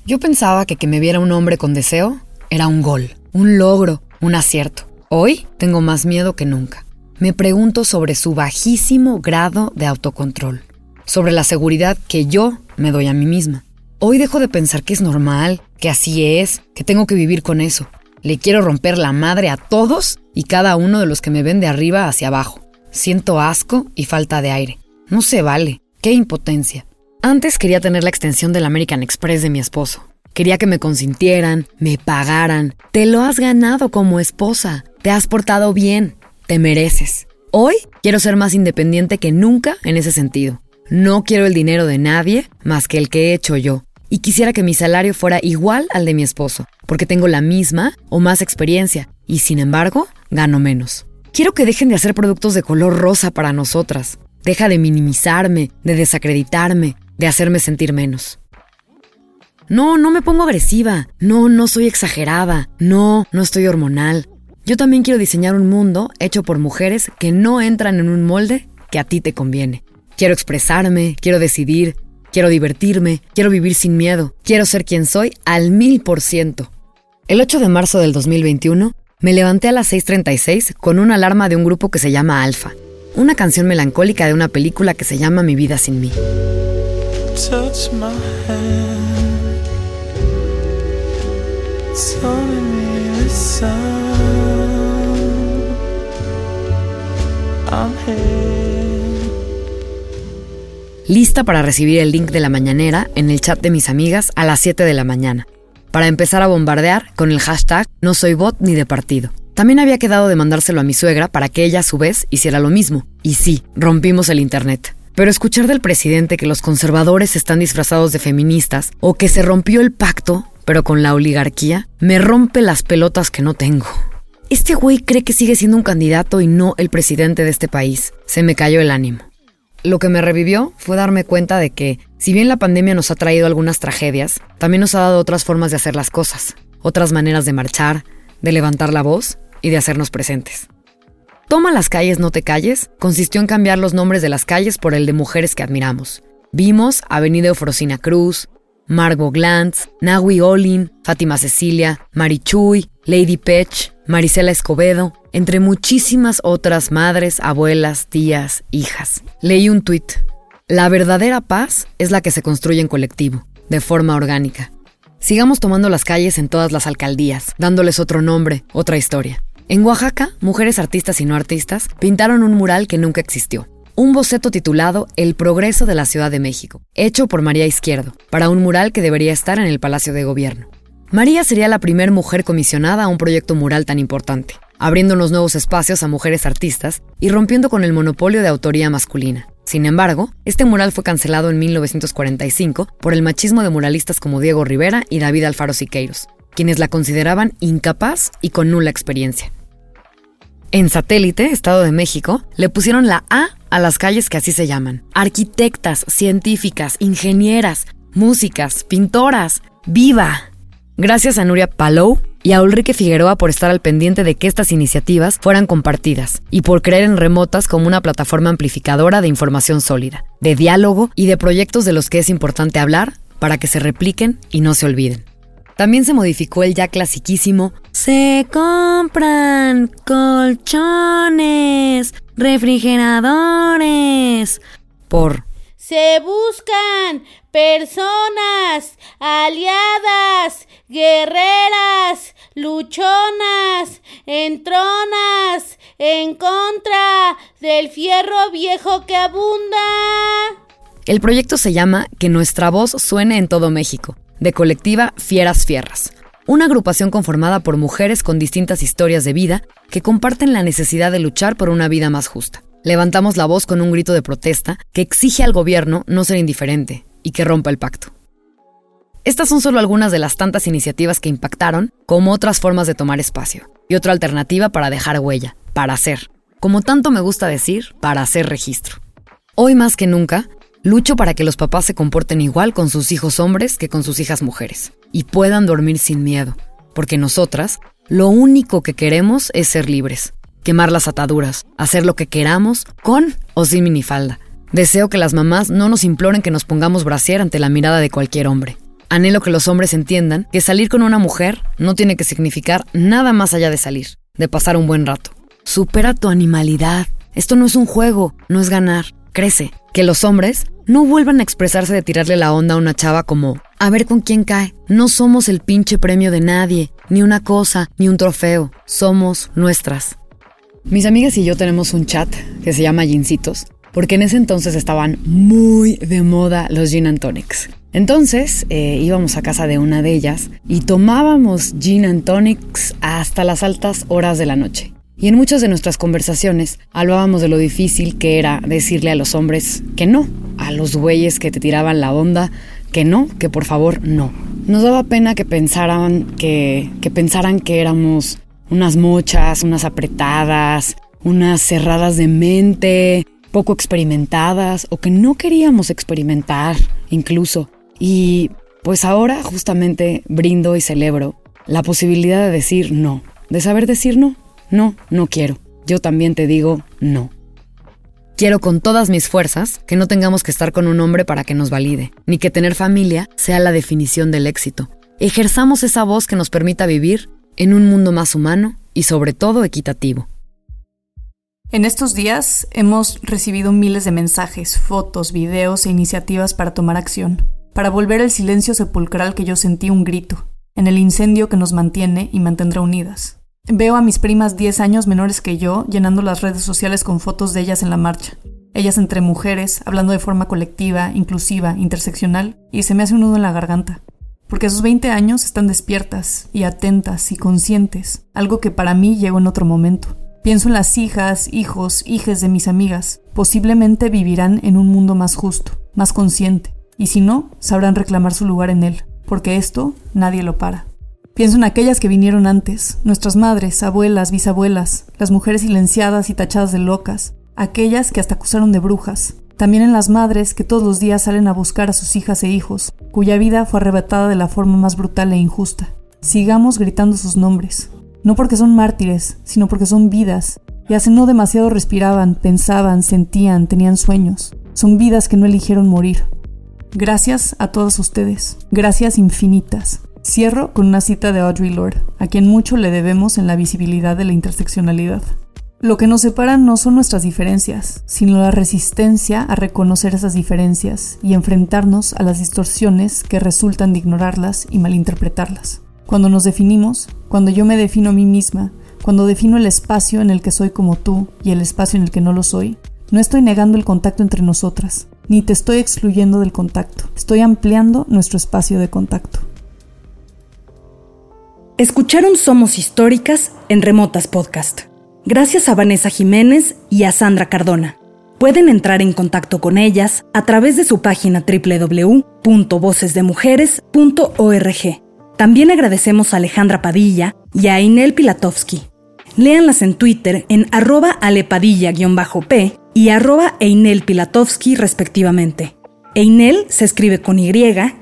Yo pensaba que que me viera un hombre con deseo era un gol, un logro, un acierto. Hoy tengo más miedo que nunca. Me pregunto sobre su bajísimo grado de autocontrol, sobre la seguridad que yo me doy a mí misma. Hoy dejo de pensar que es normal, que así es, que tengo que vivir con eso. Le quiero romper la madre a todos y cada uno de los que me ven de arriba hacia abajo. Siento asco y falta de aire. No se vale. ¡Qué impotencia! Antes quería tener la extensión del American Express de mi esposo. Quería que me consintieran, me pagaran. Te lo has ganado como esposa. Te has portado bien. Te mereces. Hoy quiero ser más independiente que nunca en ese sentido. No quiero el dinero de nadie más que el que he hecho yo. Y quisiera que mi salario fuera igual al de mi esposo, porque tengo la misma o más experiencia, y sin embargo, gano menos. Quiero que dejen de hacer productos de color rosa para nosotras. Deja de minimizarme, de desacreditarme, de hacerme sentir menos. No, no me pongo agresiva. No, no soy exagerada. No, no estoy hormonal. Yo también quiero diseñar un mundo hecho por mujeres que no entran en un molde que a ti te conviene. Quiero expresarme, quiero decidir, quiero divertirme, quiero vivir sin miedo, quiero ser quien soy al mil por ciento. El 8 de marzo del 2021 me levanté a las 6.36 con una alarma de un grupo que se llama Alfa una canción melancólica de una película que se llama Mi vida sin mí. touch my hand Lista para recibir el link de la mañanera en el chat de mis amigas a las 7 de la mañana, para empezar a bombardear con el hashtag no soy bot ni de partido. También había quedado de mandárselo a mi suegra para que ella a su vez hiciera lo mismo. Y sí, rompimos el Internet. Pero escuchar del presidente que los conservadores están disfrazados de feministas o que se rompió el pacto, pero con la oligarquía, me rompe las pelotas que no tengo. Este güey cree que sigue siendo un candidato y no el presidente de este país. Se me cayó el ánimo. Lo que me revivió fue darme cuenta de que, si bien la pandemia nos ha traído algunas tragedias, también nos ha dado otras formas de hacer las cosas, otras maneras de marchar, de levantar la voz y de hacernos presentes. Toma las calles, no te calles consistió en cambiar los nombres de las calles por el de mujeres que admiramos. Vimos Avenida Eufrosina Cruz, Margot Glantz, Nahui Olin, Fátima Cecilia, Marichuy, Lady Pech, Marisela Escobedo, entre muchísimas otras madres, abuelas, tías, hijas. Leí un tuit. La verdadera paz es la que se construye en colectivo, de forma orgánica. Sigamos tomando las calles en todas las alcaldías, dándoles otro nombre, otra historia. En Oaxaca, mujeres artistas y no artistas pintaron un mural que nunca existió. Un boceto titulado El progreso de la Ciudad de México, hecho por María Izquierdo, para un mural que debería estar en el Palacio de Gobierno. María sería la primera mujer comisionada a un proyecto mural tan importante, abriendo unos nuevos espacios a mujeres artistas y rompiendo con el monopolio de autoría masculina. Sin embargo, este mural fue cancelado en 1945 por el machismo de muralistas como Diego Rivera y David Alfaro Siqueiros, quienes la consideraban incapaz y con nula experiencia. En satélite, Estado de México, le pusieron la A a las calles que así se llaman. Arquitectas, científicas, ingenieras, músicas, pintoras. ¡Viva! Gracias a Nuria Palou y a Ulrike Figueroa por estar al pendiente de que estas iniciativas fueran compartidas y por creer en Remotas como una plataforma amplificadora de información sólida, de diálogo y de proyectos de los que es importante hablar para que se repliquen y no se olviden. También se modificó el ya clasiquísimo Se compran colchones, refrigeradores por Se buscan personas aliadas, guerreras, luchonas, entronas, en contra del fierro viejo que abunda. El proyecto se llama Que nuestra voz suene en todo México, de colectiva Fieras Fierras, una agrupación conformada por mujeres con distintas historias de vida que comparten la necesidad de luchar por una vida más justa. Levantamos la voz con un grito de protesta que exige al gobierno no ser indiferente y que rompa el pacto. Estas son solo algunas de las tantas iniciativas que impactaron, como otras formas de tomar espacio, y otra alternativa para dejar huella, para hacer, como tanto me gusta decir, para hacer registro. Hoy más que nunca, lucho para que los papás se comporten igual con sus hijos hombres que con sus hijas mujeres, y puedan dormir sin miedo, porque nosotras, lo único que queremos es ser libres, quemar las ataduras, hacer lo que queramos, con o sin minifalda. Deseo que las mamás no nos imploren que nos pongamos brasier ante la mirada de cualquier hombre. Anhelo que los hombres entiendan que salir con una mujer no tiene que significar nada más allá de salir, de pasar un buen rato. Supera tu animalidad. Esto no es un juego, no es ganar. Crece. Que los hombres no vuelvan a expresarse de tirarle la onda a una chava como, a ver con quién cae. No somos el pinche premio de nadie, ni una cosa, ni un trofeo. Somos nuestras. Mis amigas y yo tenemos un chat que se llama Gincitos, porque en ese entonces estaban muy de moda los gin and tonics. Entonces eh, íbamos a casa de una de ellas y tomábamos gin and tonics hasta las altas horas de la noche. Y en muchas de nuestras conversaciones hablábamos de lo difícil que era decirle a los hombres que no, a los güeyes que te tiraban la onda, que no, que por favor no. Nos daba pena que pensaran que, que pensaran que éramos unas mochas, unas apretadas, unas cerradas de mente, poco experimentadas o que no queríamos experimentar incluso. Y pues ahora justamente brindo y celebro la posibilidad de decir no, de saber decir no, no, no quiero. Yo también te digo no. Quiero con todas mis fuerzas que no tengamos que estar con un hombre para que nos valide, ni que tener familia sea la definición del éxito. Ejerzamos esa voz que nos permita vivir en un mundo más humano y sobre todo equitativo. En estos días hemos recibido miles de mensajes, fotos, videos e iniciativas para tomar acción para volver el silencio sepulcral que yo sentí un grito. en el incendio que nos mantiene y mantendrá unidas. Veo a mis primas 10 años menores que yo llenando las redes sociales con fotos de ellas en la marcha. Ellas entre mujeres, hablando de forma colectiva, inclusiva, interseccional, y se me hace un nudo en la garganta. Porque a sus 20 años están despiertas y atentas y conscientes, algo que para mí llegó en otro momento. Pienso en las hijas, hijos, hijes de mis amigas. Posiblemente vivirán en un mundo más justo, más consciente, y si no, sabrán reclamar su lugar en él, porque esto nadie lo para. Pienso en aquellas que vinieron antes, nuestras madres, abuelas, bisabuelas, las mujeres silenciadas y tachadas de locas, aquellas que hasta acusaron de brujas, también en las madres que todos los días salen a buscar a sus hijas e hijos, cuya vida fue arrebatada de la forma más brutal e injusta. Sigamos gritando sus nombres, no porque son mártires, sino porque son vidas, y hace no demasiado respiraban, pensaban, sentían, tenían sueños. Son vidas que no eligieron morir. Gracias a todos ustedes, gracias infinitas. Cierro con una cita de Audre Lorde, a quien mucho le debemos en la visibilidad de la interseccionalidad. Lo que nos separa no son nuestras diferencias, sino la resistencia a reconocer esas diferencias y enfrentarnos a las distorsiones que resultan de ignorarlas y malinterpretarlas. Cuando nos definimos, cuando yo me defino a mí misma, cuando defino el espacio en el que soy como tú y el espacio en el que no lo soy, no estoy negando el contacto entre nosotras, ni te estoy excluyendo del contacto, estoy ampliando nuestro espacio de contacto. Escucharon Somos Históricas en Remotas Podcast. Gracias a Vanessa Jiménez y a Sandra Cardona. Pueden entrar en contacto con ellas a través de su página www.vocesdemujeres.org también agradecemos a Alejandra Padilla y a Inel Pilatovsky. Léanlas en Twitter en arroba alepadilla-p y arroba Einel Pilatovsky respectivamente. Einel se escribe con Y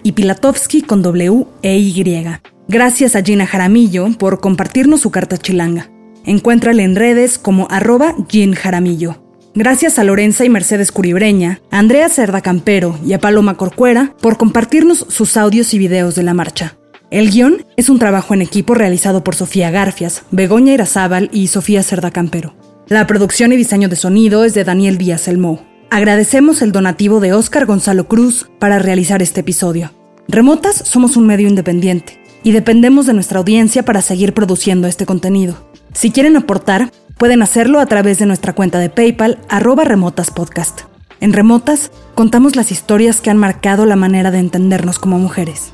y Pilatovsky con W e Y. Gracias a Gina Jaramillo por compartirnos su carta chilanga. Encuéntrale en redes como arroba Gin Jaramillo. Gracias a Lorenza y Mercedes Curibreña, a Andrea Cerda Campero y a Paloma Corcuera por compartirnos sus audios y videos de la marcha. El guion es un trabajo en equipo realizado por Sofía Garfias, Begoña Irazábal y Sofía Cerda Campero. La producción y diseño de sonido es de Daniel Díaz Elmo. Agradecemos el donativo de Óscar Gonzalo Cruz para realizar este episodio. Remotas somos un medio independiente y dependemos de nuestra audiencia para seguir produciendo este contenido. Si quieren aportar, pueden hacerlo a través de nuestra cuenta de PayPal arroba remotaspodcast. En Remotas contamos las historias que han marcado la manera de entendernos como mujeres.